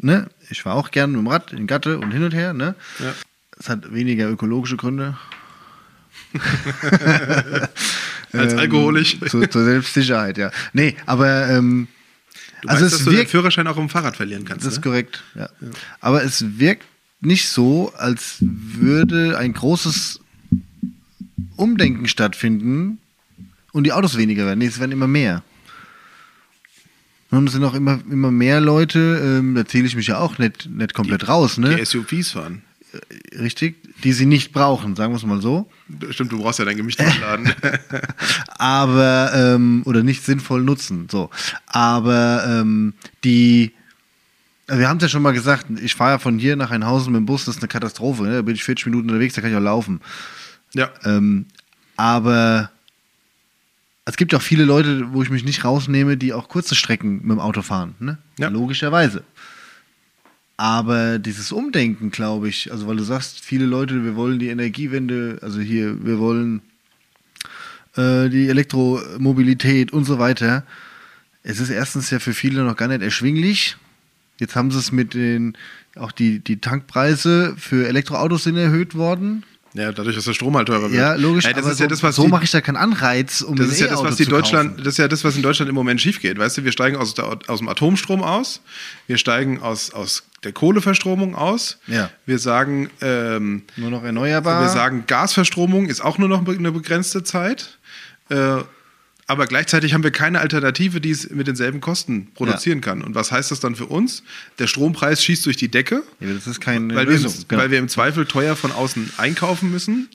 Speaker 2: Ne? Ich war auch gern mit dem Rad in Gatte und hin und her. Ne?
Speaker 1: Ja.
Speaker 2: Es hat weniger ökologische Gründe.
Speaker 1: Als
Speaker 2: Ähm,
Speaker 1: alkoholisch.
Speaker 2: Zur, zur Selbstsicherheit, ja. Nee, aber ähm,
Speaker 1: Du
Speaker 2: also
Speaker 1: weißt,
Speaker 2: es
Speaker 1: dass du den
Speaker 2: wirkt,
Speaker 1: Führerschein auch im Fahrrad verlieren kannst.
Speaker 2: das ist
Speaker 1: ne?
Speaker 2: korrekt, ja. Aber es wirkt nicht so, als würde ein großes Umdenken stattfinden und die Autos weniger werden. Nee, es werden immer mehr. Und es sind auch immer, immer mehr Leute, ähm, da zähle ich mich ja auch nicht, nicht komplett raus, ne?
Speaker 1: Die SUVs fahren.
Speaker 2: Richtig, die sie nicht brauchen, sagen wir es mal so.
Speaker 1: Stimmt, du brauchst ja dein Gewicht nachladen.
Speaker 2: aber ähm, oder nicht sinnvoll nutzen. So, aber ähm, die wir haben es ja schon mal gesagt, ich fahre ja von hier nach Einhausen mit dem Bus, das ist eine Katastrophe. Ne? Da bin ich 40 Minuten unterwegs, da kann ich auch laufen.
Speaker 1: ja.
Speaker 2: Ähm, aber es gibt ja auch viele Leute, wo ich mich nicht rausnehme, die auch kurze Strecken mit dem Auto fahren. Ne?
Speaker 1: Ja.
Speaker 2: Logischerweise. Aber dieses Umdenken, glaube ich, also weil du sagst, viele Leute, wir wollen die Energiewende, also hier, wir wollen äh, die Elektromobilität und so weiter. Es ist erstens ja für viele noch gar nicht erschwinglich. Jetzt haben sie es mit den, auch die, die Tankpreise für Elektroautos sind erhöht worden.
Speaker 1: Ja, dadurch, dass der Strom halt teurer wird.
Speaker 2: Ja, logisch.
Speaker 1: Ja, das
Speaker 2: aber
Speaker 1: ist ja
Speaker 2: so,
Speaker 1: das, was
Speaker 2: so mache ich da keinen Anreiz, um
Speaker 1: Das ist ja das, was die Deutschland,
Speaker 2: kaufen.
Speaker 1: das ist ja das, was in Deutschland im Moment schief geht. Weißt du, wir steigen aus, der, aus dem Atomstrom aus, wir steigen aus, aus der Kohleverstromung aus.
Speaker 2: Ja.
Speaker 1: Wir sagen, ähm,
Speaker 2: Nur noch erneuerbar.
Speaker 1: wir sagen, Gasverstromung ist auch nur noch eine begrenzte Zeit. Äh, aber gleichzeitig haben wir keine Alternative, die es mit denselben Kosten produzieren kann. Und was heißt das dann für uns? Der Strompreis schießt durch die Decke,
Speaker 2: Ja, das ist keine
Speaker 1: weil, wir,
Speaker 2: Lösung.
Speaker 1: im-
Speaker 2: genau.
Speaker 1: weil wir im Zweifel teuer von außen einkaufen müssen.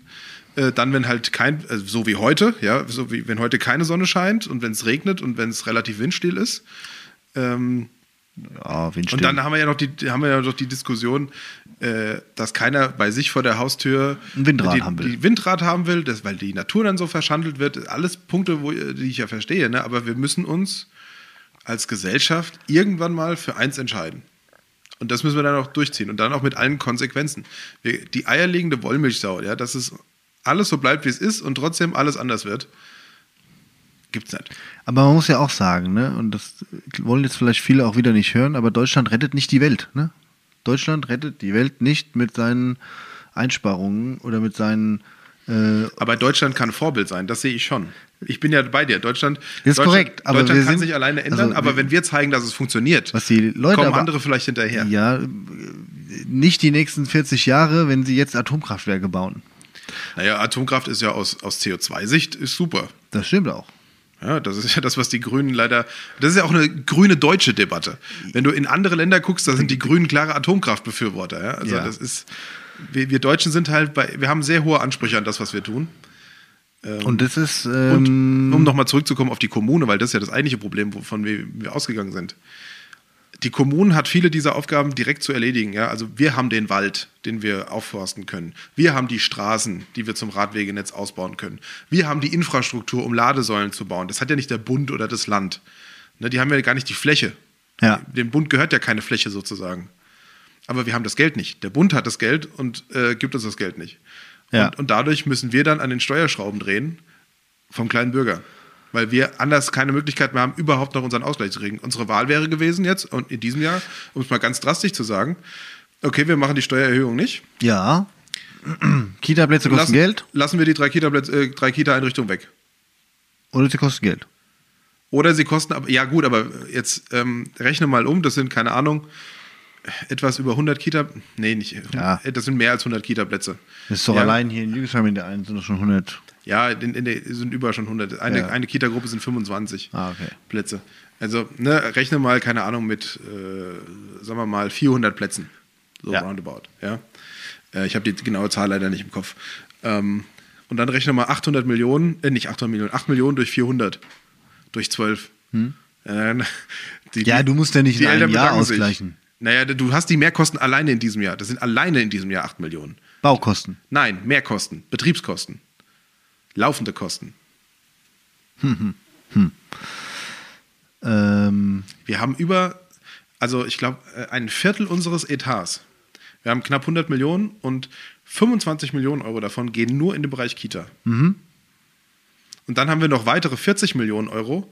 Speaker 1: Äh, dann, wenn halt kein, also so wie heute, ja, so wie wenn heute keine Sonne scheint und wenn es regnet und wenn es relativ windstill ist. Ähm,
Speaker 2: ja, Windstill.
Speaker 1: und dann haben wir ja noch die, haben wir ja noch die Diskussion, äh, dass keiner bei sich vor der Haustür
Speaker 2: Ein Windrad
Speaker 1: die,
Speaker 2: haben will.
Speaker 1: Die Windrad haben will, das, weil die Natur dann so verschandelt wird. Alles Punkte, wo, die ich ja verstehe, ne? aber wir müssen uns als Gesellschaft irgendwann mal für eins entscheiden. Und das müssen wir dann auch durchziehen und dann auch mit allen Konsequenzen. Wir, die eierlegende Wollmilchsau, ja, dass es alles so bleibt, wie es ist und trotzdem alles anders wird, gibt's nicht.
Speaker 2: Aber man muss ja auch sagen, ne, und das wollen jetzt vielleicht viele auch wieder nicht hören, aber Deutschland rettet nicht die Welt, ne? Deutschland rettet die Welt nicht mit seinen Einsparungen oder mit seinen äh,
Speaker 1: Aber Deutschland kann Vorbild sein, das sehe ich schon. Ich bin ja bei dir. Deutschland,
Speaker 2: Ist
Speaker 1: Deutschland,
Speaker 2: korrekt, aber
Speaker 1: Deutschland
Speaker 2: wir
Speaker 1: kann
Speaker 2: sind-
Speaker 1: sich alleine ändern,
Speaker 2: also
Speaker 1: aber wenn wir zeigen, dass es funktioniert,
Speaker 2: was die Leute
Speaker 1: kommen
Speaker 2: aber,
Speaker 1: andere vielleicht hinterher.
Speaker 2: Ja, nicht die nächsten 40 Jahre, wenn sie jetzt Atomkraftwerke bauen.
Speaker 1: Naja, Atomkraft ist ja aus, aus CO2-Sicht ist super.
Speaker 2: Das stimmt auch.
Speaker 1: Ja, das ist ja das, was die Grünen leider. Das ist ja auch eine grüne deutsche Debatte. Wenn du in andere Länder guckst, da sind die Grünen klare Atomkraftbefürworter. Ja? Also
Speaker 2: Ja.
Speaker 1: das ist. Wir, wir Deutschen sind halt bei. Wir haben sehr hohe Ansprüche an das, was wir tun.
Speaker 2: Und das ist
Speaker 1: Und
Speaker 2: ähm,
Speaker 1: um nochmal zurückzukommen auf die Kommune, weil das ist ja das eigentliche Problem, wovon wir, wir ausgegangen sind. Die Kommune hat viele dieser Aufgaben direkt zu erledigen. Ja? Also wir haben den Wald, den wir aufforsten können. Wir haben die Straßen, die wir zum Radwegenetz ausbauen können. Wir haben die Infrastruktur, um Ladesäulen zu bauen. Das hat ja nicht der Bund oder das Land. Ne, die haben ja gar nicht die Fläche.
Speaker 2: Ja.
Speaker 1: Dem Bund gehört ja keine Fläche sozusagen. Aber wir haben das Geld nicht. Der Bund hat das Geld und äh, gibt uns das Geld nicht.
Speaker 2: Ja.
Speaker 1: Und, und dadurch müssen wir dann an den Steuerschrauben drehen vom kleinen Bürger. Weil wir anders keine Möglichkeit mehr haben, überhaupt noch unseren Ausgleich zu kriegen. Unsere Wahl wäre gewesen jetzt, und in diesem Jahr, um es mal ganz drastisch zu sagen, okay, wir machen die Steuererhöhung nicht.
Speaker 2: ja. Kita-Plätze kosten
Speaker 1: lassen,
Speaker 2: Geld
Speaker 1: Lassen wir die drei Kita-Plätze- äh, drei Kita-Einrichtungen weg.
Speaker 2: oder sie kosten Geld.
Speaker 1: Oder sie kosten, aber ja gut, aber jetzt ähm, rechne mal um, das sind, keine Ahnung, etwas über 100 Kita, nee, nicht,
Speaker 2: Ja.
Speaker 1: das sind mehr als 100 Kita-Plätze.
Speaker 2: Das ist doch
Speaker 1: ja,
Speaker 2: allein hier in Jügesheim in der einen sind doch schon 100.
Speaker 1: Ja, in, in der sind über schon 100. Eine,
Speaker 2: Ja.
Speaker 1: eine Kita-Gruppe sind 25
Speaker 2: Ah, okay.
Speaker 1: Plätze. Also, ne, rechne mal, keine Ahnung, mit, äh, sagen wir mal, 400 Plätzen. So
Speaker 2: Ja.
Speaker 1: roundabout, ja. Äh, ich habe die genaue Zahl leider nicht im Kopf. Ähm, und dann rechne mal 800 Millionen, äh, nicht 800 Millionen, 8 Millionen durch 400. Durch 12. Äh, die,
Speaker 2: Hm? Ja, du musst ja nicht in einem Jahr
Speaker 1: bedanken sich.
Speaker 2: ausgleichen.
Speaker 1: Naja, du hast die Mehrkosten alleine in diesem Jahr. Das sind alleine in diesem Jahr 8 Millionen.
Speaker 2: Baukosten.
Speaker 1: Nein, Mehrkosten, Betriebskosten, laufende Kosten.
Speaker 2: Ähm,
Speaker 1: Wir haben über, also ich glaube, äh, ein Viertel unseres Etats. Wir haben knapp 100 Millionen und 25 Millionen Euro davon gehen nur in den Bereich Kita. Und dann haben wir noch weitere 40 Millionen Euro,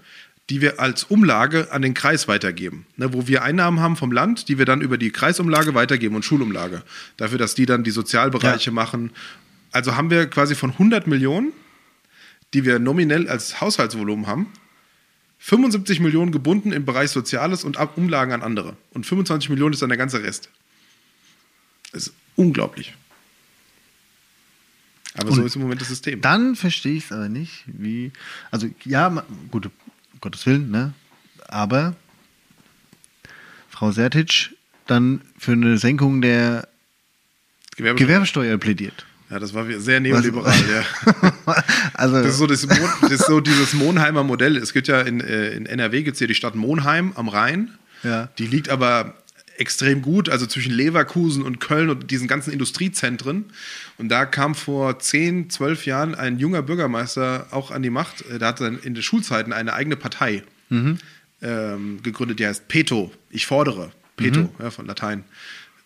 Speaker 1: die wir als Umlage an den Kreis weitergeben. Ne, wo wir Einnahmen haben vom Land, die wir dann über die Kreisumlage weitergeben und Schulumlage. Dafür, dass die dann die Sozialbereiche
Speaker 2: Ja.
Speaker 1: machen. Also haben wir quasi von 100 Millionen, die wir nominell als Haushaltsvolumen haben, 75 Millionen gebunden im Bereich Soziales und Umlagen an andere. Und 25 Millionen ist dann der ganze Rest. Das ist unglaublich. Aber so
Speaker 2: Und
Speaker 1: ist im Moment das System.
Speaker 2: dann verstehe ich es aber nicht, wie. Also, ja, gut, um Gottes Willen, ne? Aber Frau Sertic dann für eine Senkung der
Speaker 1: Gewerbesteuer.
Speaker 2: Gewerbesteuer plädiert.
Speaker 1: Ja, das war sehr neoliberal, ja.
Speaker 2: also,
Speaker 1: Das ist so, das, Mon, das ist so dieses Monheimer Modell. Es gibt ja in, äh, in NRW gibt es ja die Stadt Monheim am Rhein.
Speaker 2: Ja.
Speaker 1: Die liegt aber extrem gut, also zwischen Leverkusen und Köln und diesen ganzen Industriezentren. Und da kam vor 10, 12 Jahren ein junger Bürgermeister auch an die Macht. Äh, Der hat dann in den Schulzeiten eine eigene Partei ähm, gegründet, die heißt Peto. Ich fordere. Peto, ja, von Latein.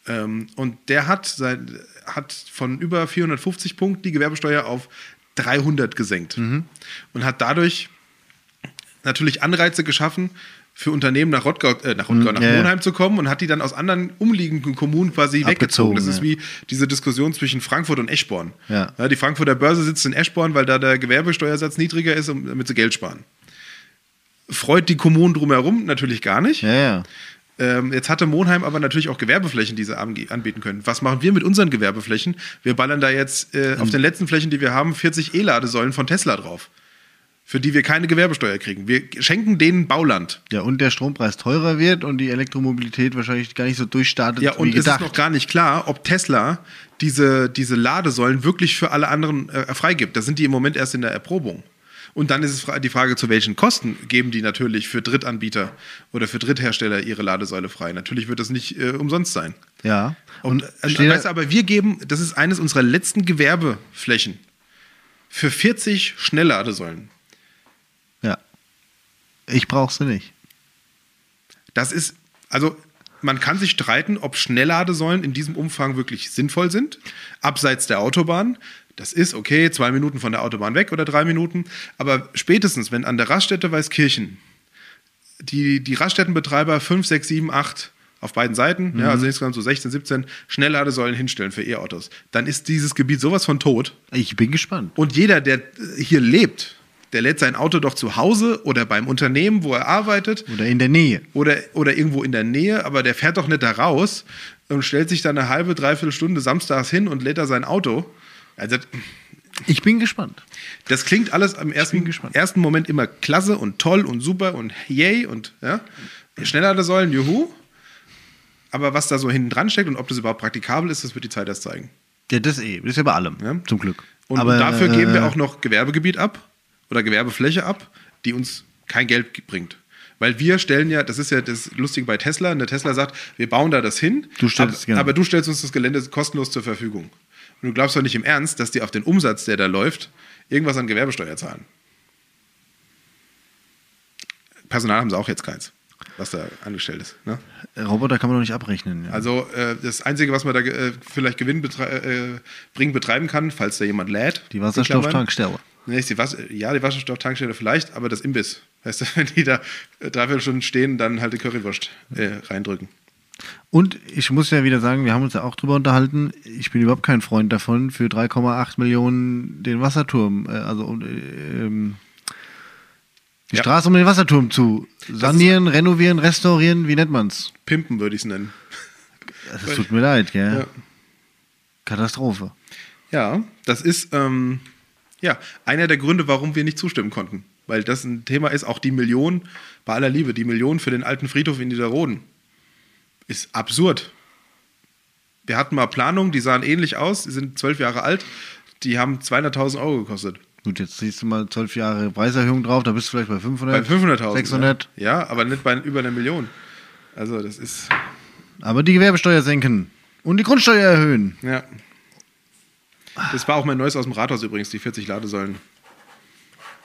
Speaker 1: Ähm, und der hat, sein, hat von über 450 Punkten die Gewerbesteuer auf 300 gesenkt. Und hat dadurch natürlich Anreize geschaffen, für Unternehmen nach Rottgau, äh, nach, Rottgau, nach
Speaker 2: ja, ja.
Speaker 1: Monheim zu kommen und hat die dann aus anderen umliegenden Kommunen quasi weggezogen.
Speaker 2: Abgezogen,
Speaker 1: Das ist
Speaker 2: ja.
Speaker 1: wie diese Diskussion zwischen Frankfurt und Eschborn.
Speaker 2: Ja.
Speaker 1: die Frankfurter Börse sitzt in Eschborn, weil da der Gewerbesteuersatz niedriger ist, damit sie Geld sparen. Freut die Kommunen drumherum natürlich gar nicht. Ähm, jetzt hatte Monheim aber natürlich auch Gewerbeflächen, die sie anbieten können. Was machen wir mit unseren Gewerbeflächen? Wir ballern da jetzt äh, auf den letzten Flächen, die wir haben, 40 E-Ladesäulen von Tesla drauf. für die wir keine Gewerbesteuer kriegen. Wir schenken denen Bauland.
Speaker 2: Ja, und der Strompreis teurer wird und die Elektromobilität wahrscheinlich gar nicht so durchstartet
Speaker 1: Ja, und
Speaker 2: wie
Speaker 1: es ist
Speaker 2: gedacht.
Speaker 1: noch gar nicht klar, ob Tesla diese, diese Ladesäulen wirklich für alle anderen äh, freigibt. Da sind die im Moment erst in der Erprobung. Und dann ist es die Frage, zu welchen Kosten geben die natürlich für Drittanbieter oder für Dritthersteller ihre Ladesäule frei. Natürlich wird das nicht äh, umsonst sein.
Speaker 2: ja.
Speaker 1: Und,
Speaker 2: Und
Speaker 1: äh, weißt aber wir geben, das ist eines unserer letzten Gewerbeflächen für 40 Schnellladesäulen.
Speaker 2: ja. Ich brauche sie nicht.
Speaker 1: Das ist, also man kann sich streiten, ob Schnellladesäulen in diesem Umfang wirklich sinnvoll sind, abseits der Autobahn. Das ist okay, zwei Minuten von der Autobahn weg oder drei Minuten. Aber spätestens, wenn an der Raststätte Weißkirchen die, die Raststättenbetreiber 5, 6, 7, 8 auf beiden Seiten, ja, also insgesamt so 16, 17 Schnellladesäulen hinstellen für E-Autos, dann ist dieses Gebiet sowas von tot.
Speaker 2: Ich bin gespannt.
Speaker 1: Und jeder, der hier lebt, der lädt sein Auto doch zu Hause oder beim Unternehmen, wo er arbeitet,
Speaker 2: Oder in der Nähe.
Speaker 1: oder, oder irgendwo in der Nähe, aber der fährt doch nicht da raus und stellt sich dann eine halbe, dreiviertel Stunde samstags hin und lädt da sein Auto. Also,
Speaker 2: Ich bin gespannt.
Speaker 1: das klingt alles im
Speaker 2: bin
Speaker 1: ersten, ersten Moment immer klasse und toll und super und yay und ja. Schnellladesäulen, juhu. Aber was da so hinten dran steckt und ob das überhaupt praktikabel ist, das wird die Zeit erst zeigen.
Speaker 2: Ja, das eh. Das ist ja bei allem.
Speaker 1: Ja.
Speaker 2: Zum Glück.
Speaker 1: Und,
Speaker 2: Aber,
Speaker 1: und dafür geben wir
Speaker 2: äh,
Speaker 1: auch noch Gewerbegebiet ab oder Gewerbefläche ab, die uns kein Geld ge- bringt. Weil wir stellen ja, das ist ja das Lustige bei Tesla, und der Tesla sagt, wir bauen da das hin,
Speaker 2: Du stellst-
Speaker 1: aber,
Speaker 2: genau.
Speaker 1: aber du stellst uns das Gelände kostenlos zur Verfügung. Und du glaubst doch nicht im Ernst, dass die auf den Umsatz, der da läuft, irgendwas an Gewerbesteuer zahlen. Personal haben sie auch jetzt keins, was da angestellt ist. Ne?
Speaker 2: Roboter kann man doch nicht abrechnen. Ja.
Speaker 1: Also äh, das Einzige, was man da äh, vielleicht Gewinn betrei äh, betreiben kann, falls da jemand lädt.
Speaker 2: die Wasserstofftankstelle.
Speaker 1: Nee, die Was ja, die Wasserstofftankstelle vielleicht, aber das Imbiss. Weißt du, wenn die da äh, dreiviertel Stunden stehen, dann halt die Currywurst äh, reindrücken.
Speaker 2: Und ich muss ja wieder sagen, wir haben uns ja auch drüber unterhalten. Ich bin überhaupt kein Freund davon, für 3,8 Millionen den Wasserturm, äh, also äh, ähm, die
Speaker 1: Ja.
Speaker 2: Straße um den Wasserturm zu sanieren, renovieren, restaurieren. Wie nennt man's?
Speaker 1: Pimpen würde ich es nennen.
Speaker 2: Das tut mir leid, gell?
Speaker 1: Ja.
Speaker 2: Katastrophe.
Speaker 1: Ja, das ist ähm, ja einer der Gründe, warum wir nicht zustimmen konnten. Weil das ein Thema ist, auch die Million, bei aller Liebe, die Million für den alten Friedhof in Niederroden ist absurd. Wir hatten mal Planungen, die sahen ähnlich aus, die sind zwölf Jahre alt, die haben 200.000 Euro gekostet.
Speaker 2: Gut, jetzt siehst du mal zwölf Jahre Preiserhöhung drauf, da bist du vielleicht bei 500.
Speaker 1: Bei 500.000.
Speaker 2: 600.
Speaker 1: Ja. ja, aber nicht bei über einer Million. Also das ist,
Speaker 2: Aber die Gewerbesteuer senken und die Grundsteuer erhöhen.
Speaker 1: ja. Das war auch mein Neues aus dem Rathaus übrigens, die 40 Ladesäulen.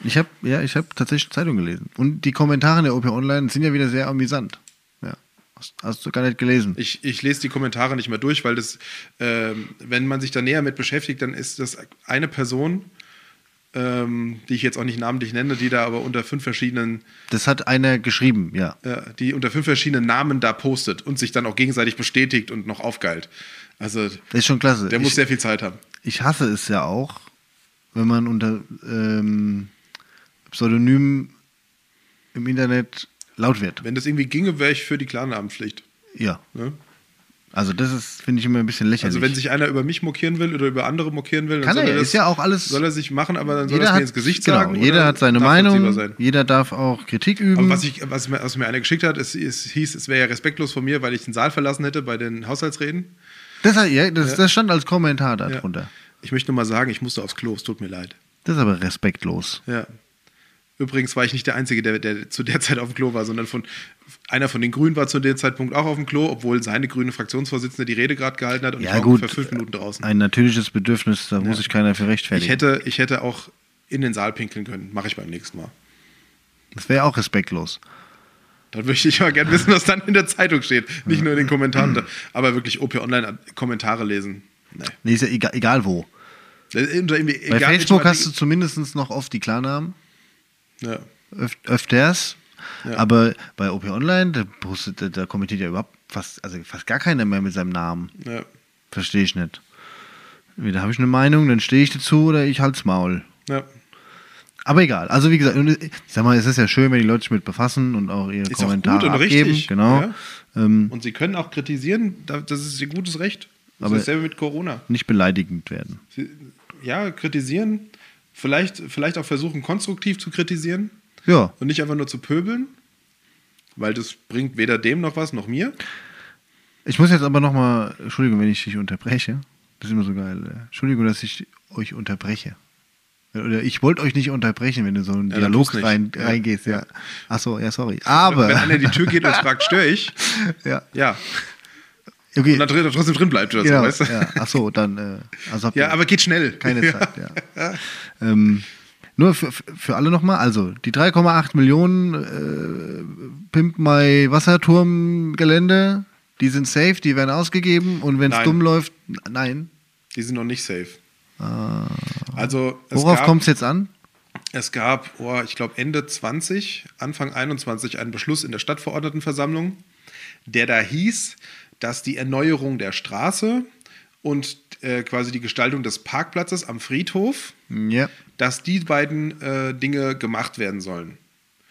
Speaker 2: Ich habe ja, ich habe tatsächlich Zeitung gelesen. Und die Kommentare in der OP Online sind ja wieder sehr amüsant. Hast, hast du gar nicht gelesen?
Speaker 1: Ich, ich lese die Kommentare nicht mehr durch, weil das, ähm, wenn man sich da näher mit beschäftigt, dann ist das eine Person, ähm, die ich jetzt auch nicht namentlich nenne, die da aber unter fünf verschiedenen,
Speaker 2: Das hat einer geschrieben, ja.
Speaker 1: äh, die unter fünf verschiedenen Namen da postet und sich dann auch gegenseitig bestätigt und noch aufgeilt. Also
Speaker 2: Das ist schon klasse.
Speaker 1: der muss
Speaker 2: ich,
Speaker 1: sehr viel Zeit haben.
Speaker 2: ich hasse es ja auch, wenn man unter ähm, Pseudonym im Internet laut wird.
Speaker 1: Wenn das irgendwie ginge, wäre ich für die Klarnamenpflicht.
Speaker 2: Ja.
Speaker 1: Ne?
Speaker 2: Also das ist, finde ich immer ein bisschen lächerlich.
Speaker 1: Also wenn sich einer über mich mokieren will oder über andere mokieren will, dann
Speaker 2: Kann
Speaker 1: soll
Speaker 2: er,
Speaker 1: das,
Speaker 2: ist ja auch alles-
Speaker 1: soll er sich machen, aber dann soll er es mir ins Gesicht
Speaker 2: genau,
Speaker 1: sagen.
Speaker 2: jeder hat seine Meinung, jeder darf auch Kritik üben.
Speaker 1: Aber was, ich, was, mir, was mir einer geschickt hat, es, es hieß, es wäre ja respektlos von mir, weil ich den Saal verlassen hätte bei den Haushaltsreden.
Speaker 2: das, hat- ja, das, das stand als Kommentar
Speaker 1: Ja.
Speaker 2: darunter.
Speaker 1: Ich möchte nur mal sagen, ich musste aufs Klo, es tut mir leid.
Speaker 2: Das ist aber respektlos.
Speaker 1: Ja. Übrigens war ich nicht der Einzige, der, der zu der Zeit auf dem Klo war, sondern von einer von den Grünen war zu dem Zeitpunkt auch auf dem Klo, obwohl seine grüne Fraktionsvorsitzende die Rede gerade gehalten hat und ich
Speaker 2: Ja
Speaker 1: war
Speaker 2: gut,
Speaker 1: ungefähr fünf Minuten draußen.
Speaker 2: ein natürliches Bedürfnis, da muss sich keiner für
Speaker 1: Ich
Speaker 2: rechtfertigen.
Speaker 1: hätte, ich hätte auch in den Saal pinkeln können. Mache ich beim nächsten Mal.
Speaker 2: das wäre auch respektlos.
Speaker 1: Dann möchte ich mal gerne wissen, was dann in der Zeitung steht. Nicht nur in den Kommentaren, aber wirklich OP Online Kommentare lesen. Nee.
Speaker 2: Nee, ist ja egal, egal wo.
Speaker 1: Irgendwie-
Speaker 2: Bei
Speaker 1: egal,
Speaker 2: Facebook hast du zumindest noch oft die Klarnamen,
Speaker 1: Artikel-
Speaker 2: öf öfters.
Speaker 1: Ja.
Speaker 2: Aber bei OP Online, da, postet, da, kommentiert ja überhaupt fast, also fast gar keiner mehr mit seinem Namen.
Speaker 1: Ja, ja,
Speaker 2: Verstehe ich nicht. Entweder habe ich eine Meinung, dann stehe ich dazu oder ich halt's Maul.
Speaker 1: ja.
Speaker 2: Aber egal. Also wie gesagt, und ich sag mal, es ist ja schön, wenn die Leute sich mit befassen und auch ihre
Speaker 1: Ist auch
Speaker 2: Kommentare
Speaker 1: gut und
Speaker 2: abgeben.
Speaker 1: richtig,
Speaker 2: Genau.
Speaker 1: ja.
Speaker 2: Ähm,
Speaker 1: Und sie können auch kritisieren, da- das ist ihr gutes Recht. Das
Speaker 2: Aber-
Speaker 1: ist dasselbe mit Corona.
Speaker 2: nicht beleidigend werden.
Speaker 1: Sie, ja, kritisieren, Vielleicht, vielleicht auch versuchen, konstruktiv zu kritisieren
Speaker 2: Ja.
Speaker 1: und nicht einfach nur zu pöbeln, weil das bringt weder dem noch was, noch mir.
Speaker 2: Ich muss jetzt aber nochmal, Entschuldigung, wenn ich dich unterbreche. Das ist immer so geil. äh, Entschuldigung, dass ich euch unterbreche. Oder ich wollte euch nicht unterbrechen, wenn du so einen
Speaker 1: Ja,
Speaker 2: Dialog rein,
Speaker 1: Ja.
Speaker 2: reingehst. Ja. Achso, ja, sorry. Aber.
Speaker 1: Wenn einer in die Tür geht und fragt, störe ich?
Speaker 2: ja.
Speaker 1: Ja.
Speaker 2: Okay.
Speaker 1: Und dann drin- trotzdem drin bleibt oder
Speaker 2: genau,
Speaker 1: so, weißt du?
Speaker 2: ja. Achso, dann. Äh, also
Speaker 1: Ja, aber geht schnell.
Speaker 2: keine. Zeit, ja. Ähm, nur für, für alle nochmal, also die 3,8 Millionen äh, Pimp My Wasserturmgelände, die sind safe, die werden ausgegeben und wenn es dumm läuft, nein.
Speaker 1: Die sind noch nicht safe. Also, es
Speaker 2: Worauf kommt es jetzt an?
Speaker 1: Es gab, oh, ich glaube, Ende 20, Anfang 21 einen Beschluss in der Stadtverordnetenversammlung, der da hieß, dass die Erneuerung der Straße und äh, quasi die Gestaltung des Parkplatzes am Friedhof,
Speaker 2: Ja.
Speaker 1: dass die beiden äh, Dinge gemacht werden sollen.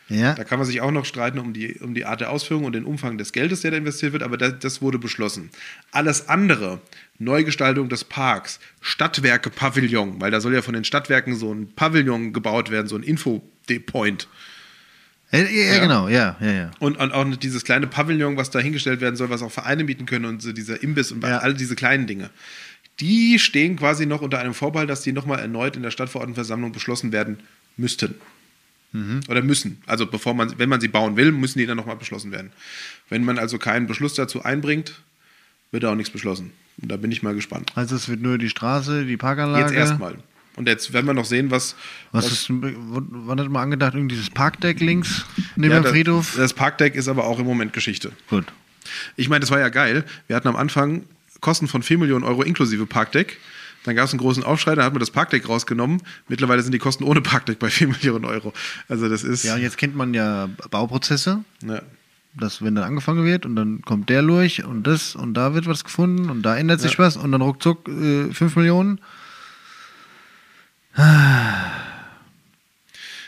Speaker 2: Ja.
Speaker 1: Da kann man sich auch noch streiten um die, um die Art der Ausführung und den Umfang des Geldes, der da investiert wird, aber das, das wurde beschlossen. Alles andere, Neugestaltung des Parks, Stadtwerke-Pavillon, weil da soll ja von den Stadtwerken so ein Pavillon gebaut werden, so ein Info-Point.
Speaker 2: Ja, ja, ja, genau, ja, ja, ja.
Speaker 1: Und, und auch dieses kleine Pavillon, was da hingestellt werden soll, was auch Vereine mieten können und so dieser Imbiss und
Speaker 2: Ja.
Speaker 1: all diese kleinen Dinge. Die stehen quasi noch unter einem Vorbehalt, dass die nochmal erneut in der Stadtverordnetenversammlung beschlossen werden müssten. Oder müssen. Also bevor man, wenn man sie bauen will, müssen die dann nochmal beschlossen werden. Wenn man also keinen Beschluss dazu einbringt, wird da auch nichts beschlossen. Und da bin ich mal gespannt.
Speaker 2: Also es wird nur die Straße, die Parkanlage.
Speaker 1: Jetzt erstmal. Und jetzt werden wir noch sehen, was.
Speaker 2: Was ist, wann hat man angedacht, irgendwie dieses Parkdeck links neben
Speaker 1: Ja,
Speaker 2: dem
Speaker 1: das,
Speaker 2: Friedhof?
Speaker 1: das Parkdeck ist aber auch im Moment Geschichte.
Speaker 2: Gut.
Speaker 1: Ich meine, das war ja geil. Wir hatten am Anfang Kosten von 4 Millionen Euro inklusive Parkdeck. Dann gab es einen großen Aufschrei, da hat man das Parkdeck rausgenommen. Mittlerweile sind die Kosten ohne Parkdeck bei 4 Millionen Euro. Also das ist.
Speaker 2: Ja, und jetzt kennt man ja Bauprozesse,
Speaker 1: ja.
Speaker 2: dass wenn dann angefangen wird und dann kommt der durch und das und da wird was gefunden und da ändert sich
Speaker 1: Ja.
Speaker 2: was und dann ruckzuck äh, 5 Millionen.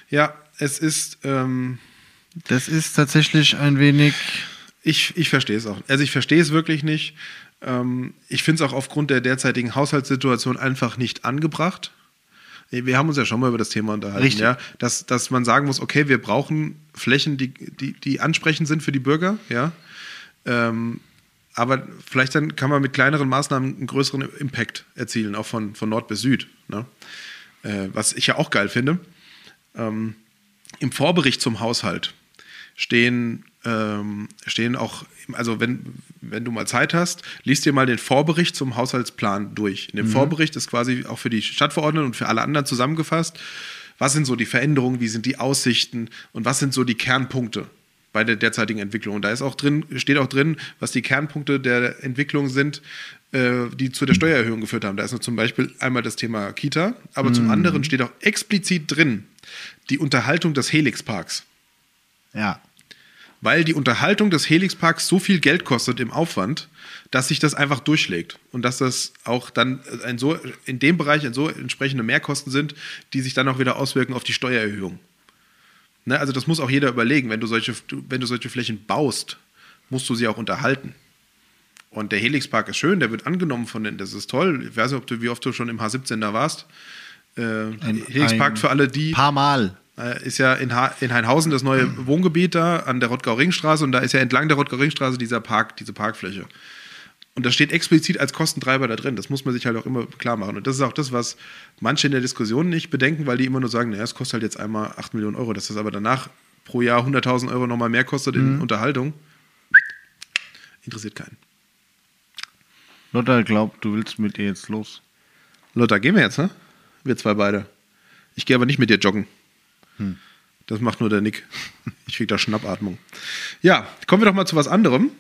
Speaker 1: Ja, es ist. Ähm,
Speaker 2: Das ist tatsächlich ein wenig.
Speaker 1: Ich, ich verstehe es auch. Also ich verstehe es wirklich nicht. Ähm, ich finde es auch aufgrund der derzeitigen Haushaltssituation einfach nicht angebracht. Wir haben uns ja schon mal über das Thema unterhalten,
Speaker 2: Richtig.
Speaker 1: ja, dass, dass man sagen muss, okay, wir brauchen Flächen, die, die, die ansprechend sind für die Bürger, ja. Ähm, aber vielleicht dann kann man mit kleineren Maßnahmen einen größeren Impact erzielen, auch von, von Nord bis Süd. Ne? Äh, was ich ja auch geil finde. Ähm, Im Vorbericht zum Haushalt stehen, ähm, stehen auch, also wenn, wenn du mal Zeit hast, liest dir mal den Vorbericht zum Haushaltsplan durch. In dem Vorbericht ist quasi auch für die Stadtverordneten und für alle anderen zusammengefasst, was sind so die Veränderungen, wie sind die Aussichten und was sind so die Kernpunkte bei der derzeitigen Entwicklung. Und da ist auch drin, steht auch drin, was die Kernpunkte der Entwicklung sind, die zu der Steuererhöhung geführt haben. Da ist zum Beispiel einmal das Thema Kita, aber zum anderen steht auch explizit drin die Unterhaltung des Helixparks
Speaker 2: Ja.
Speaker 1: weil die Unterhaltung des Helixparks so viel Geld kostet im Aufwand, dass sich das einfach durchschlägt und dass das auch dann ein so in dem Bereich ein so entsprechende Mehrkosten sind, die sich dann auch wieder auswirken auf die Steuererhöhung. Ne, also das muss auch jeder überlegen, wenn du solche wenn du solche Flächen baust, musst du sie auch unterhalten. Und der Helixpark ist schön, der wird angenommen von den, das ist toll. Ich weiß nicht, ob du, wie oft du schon im H17 da warst. Äh, Helixpark
Speaker 2: ein
Speaker 1: für alle, die
Speaker 2: Paar Mal.
Speaker 1: äh, ist ja in, ha in Heinhausen das neue Wohngebiet da an der Rottgau-Ringstraße und da ist ja entlang der Rottgau-Ringstraße dieser Park, diese Parkfläche. Und das steht explizit als Kostentreiber da drin. Das muss man sich halt auch immer klar machen. Und das ist auch das, was manche in der Diskussion nicht bedenken, weil die immer nur sagen, naja, es kostet halt jetzt einmal 8 Millionen Euro. Dass das aber danach pro Jahr 100.000 Euro nochmal mehr kostet in Unterhaltung, interessiert keinen.
Speaker 2: Lotta glaubt, du willst mit ihr jetzt los.
Speaker 1: Lotta, gehen wir jetzt, ne? Wir zwei beide. Ich gehe aber nicht mit dir joggen. Das macht nur der Nick. Ich krieg da Schnappatmung. Ja, kommen wir doch mal zu was anderem.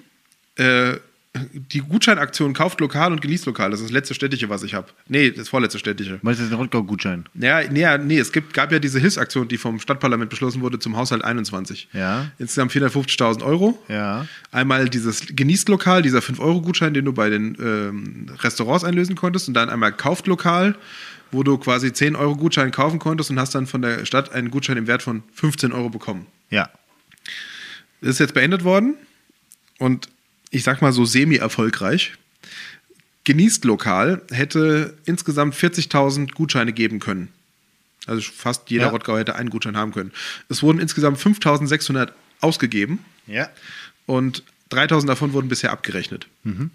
Speaker 1: Äh, die Gutscheinaktion kauft lokal und genießt lokal. Das ist das letzte städtische, was ich habe. Nee, das vorletzte städtische.
Speaker 2: Meinst du, das ist ein Rottgau-Gutschein?
Speaker 1: Ja, nee, nee, es gibt, gab ja diese Hilfsaktion, die vom Stadtparlament beschlossen wurde zum Haushalt 21.
Speaker 2: Ja.
Speaker 1: Insgesamt 450.000 Euro.
Speaker 2: Ja.
Speaker 1: Einmal dieses Genießt-Lokal, dieser 5-Euro-Gutschein, den du bei den ähm, Restaurants einlösen konntest. Und dann einmal Kauft-Lokal, wo du quasi 10-Euro-Gutschein kaufen konntest und hast dann von der Stadt einen Gutschein im Wert von 15 Euro bekommen.
Speaker 2: Ja.
Speaker 1: Das ist jetzt beendet worden und ich sag mal so semi-erfolgreich. Genießt lokal hätte insgesamt 40.000 Gutscheine geben können. Also fast jeder
Speaker 2: Ja.
Speaker 1: Rottgau hätte einen Gutschein haben können. Es wurden insgesamt 5600 ausgegeben
Speaker 2: Ja.
Speaker 1: und 3000 davon wurden bisher abgerechnet.
Speaker 2: Mhm.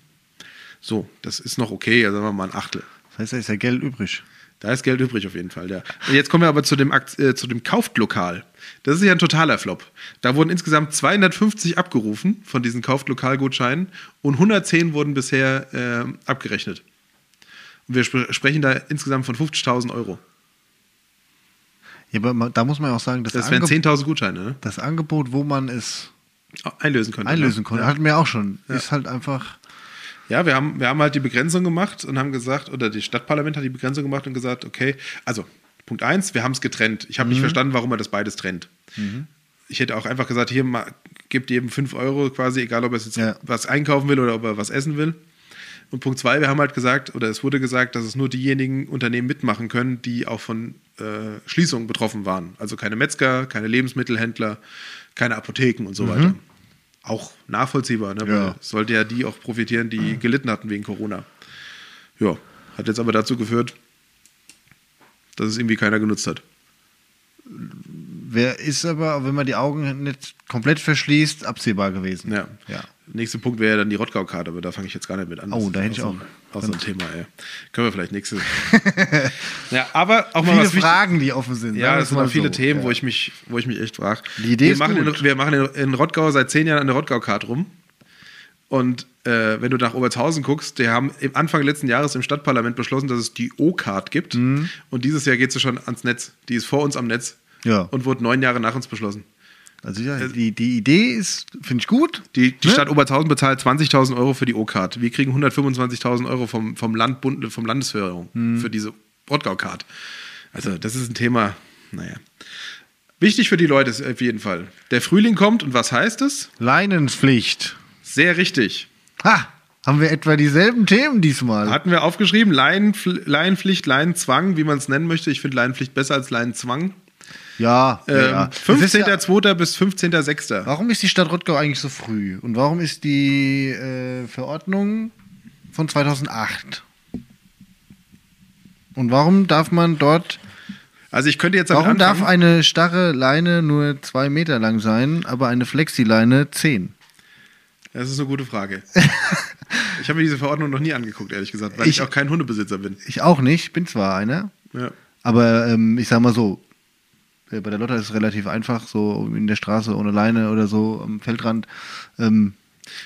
Speaker 1: So, das ist noch okay, also sagen wir mal ein Achtel.
Speaker 2: Das heißt, da ist ja Geld übrig.
Speaker 1: Da ist Geld übrig auf jeden Fall, ja. Jetzt kommen wir aber zu dem, Akt, äh, zu dem Kauft-Lokal. Das ist ja ein totaler Flop. Da wurden insgesamt 250 abgerufen von diesen Kauft-Lokal-Gutscheinen und 110 wurden bisher äh, abgerechnet. Und wir spre sprechen da insgesamt von 50.000 Euro.
Speaker 2: Ja, aber da muss man ja auch sagen, das,
Speaker 1: Das wären
Speaker 2: Angeb
Speaker 1: 10.000 Gutscheine, ne?
Speaker 2: das Angebot, wo man es
Speaker 1: Einlösen konnte.
Speaker 2: einlösen konnte,
Speaker 1: Ja.
Speaker 2: hatten wir auch schon. Ist halt einfach.
Speaker 1: Ja, wir haben, wir haben halt die Begrenzung gemacht und haben gesagt, oder das Stadtparlament hat die Begrenzung gemacht und gesagt, okay, also Punkt eins, wir haben es getrennt. Ich habe nicht verstanden, warum man das beides trennt. Ich hätte auch einfach gesagt, hier mal, gebt jedem 5 Euro quasi, egal ob er jetzt
Speaker 2: Ja.
Speaker 1: was einkaufen will oder ob er was essen will. Und Punkt zwei, wir haben halt gesagt, oder es wurde gesagt, dass es nur diejenigen Unternehmen mitmachen können, die auch von äh, Schließungen betroffen waren. Also keine Metzger, keine Lebensmittelhändler, keine Apotheken und so weiter. Auch nachvollziehbar, ne?
Speaker 2: Ja.
Speaker 1: Sollte ja die auch profitieren, die gelitten hatten wegen Corona. Ja, hat jetzt aber dazu geführt, dass es irgendwie keiner genutzt hat.
Speaker 2: Wer ist aber, wenn man die Augen nicht komplett verschließt, absehbar gewesen.
Speaker 1: Ja.
Speaker 2: ja.
Speaker 1: Nächster Punkt wäre dann die Rottgau-Karte, aber da fange ich jetzt gar nicht mit an.
Speaker 2: Oh, da hätte ich auch.
Speaker 1: Auch so ein Thema, ey. Können wir vielleicht nächstes. ja, aber auch mal
Speaker 2: Viele Fragen, die offen sind.
Speaker 1: Ja, es sind
Speaker 2: mal
Speaker 1: noch viele
Speaker 2: so.
Speaker 1: Themen,
Speaker 2: ja.
Speaker 1: wo, ich mich, wo ich mich echt frage.
Speaker 2: Die Idee
Speaker 1: wir
Speaker 2: ist
Speaker 1: machen
Speaker 2: gut.
Speaker 1: In, wir machen in, in Rottgau seit zehn Jahren an der Rottgau-Card rum. Und äh, wenn du nach Obertshausen guckst, die haben im Anfang letzten Jahres im Stadtparlament beschlossen, dass es die O-Card gibt.
Speaker 2: Mhm.
Speaker 1: Und dieses Jahr geht sie schon ans Netz. Die ist vor uns am Netz
Speaker 2: Ja.
Speaker 1: und wurde neun Jahre nach uns beschlossen.
Speaker 2: Also ja, die, die Idee ist, finde ich gut.
Speaker 1: Die, die
Speaker 2: Ne?
Speaker 1: Stadt Obertshausen bezahlt 20.000 Euro für die O-Card. Wir kriegen 125.000 Euro vom, vom, Land, Bund, vom Landesförderung
Speaker 2: Mhm.
Speaker 1: für diese Rottgau-Card. Also, das ist ein Thema, naja. Wichtig für die Leute ist auf jeden Fall. Der Frühling kommt und was heißt es?
Speaker 2: Leinenpflicht.
Speaker 1: Sehr richtig.
Speaker 2: Ha! Haben wir etwa dieselben Themen diesmal?
Speaker 1: Hatten wir aufgeschrieben, Laienpflicht, Laienzwang, wie man es nennen möchte. Ich finde Laienpflicht besser als Laienzwang.
Speaker 2: Ja,
Speaker 1: Ähm,
Speaker 2: ja. Es ist ja-
Speaker 1: 15.02. bis 15.06.
Speaker 2: Warum ist die Stadt Rottgau eigentlich so früh? Und warum ist die äh, Verordnung von 2008? Und warum darf man dort,
Speaker 1: Also ich könnte jetzt
Speaker 2: warum darf
Speaker 1: anfangen.
Speaker 2: eine starre Leine nur zwei Meter lang sein, aber eine Flexileine zehn?
Speaker 1: Das ist eine gute Frage. ich habe mir diese Verordnung noch nie angeguckt, ehrlich gesagt, weil ich,
Speaker 2: Ich-
Speaker 1: auch kein Hundebesitzer bin.
Speaker 2: Ich auch nicht, bin zwar einer,
Speaker 1: Ja.
Speaker 2: aber ähm, ich sag mal so, bei der Lotta ist es relativ einfach, so in der Straße ohne Leine oder so am Feldrand. Ähm,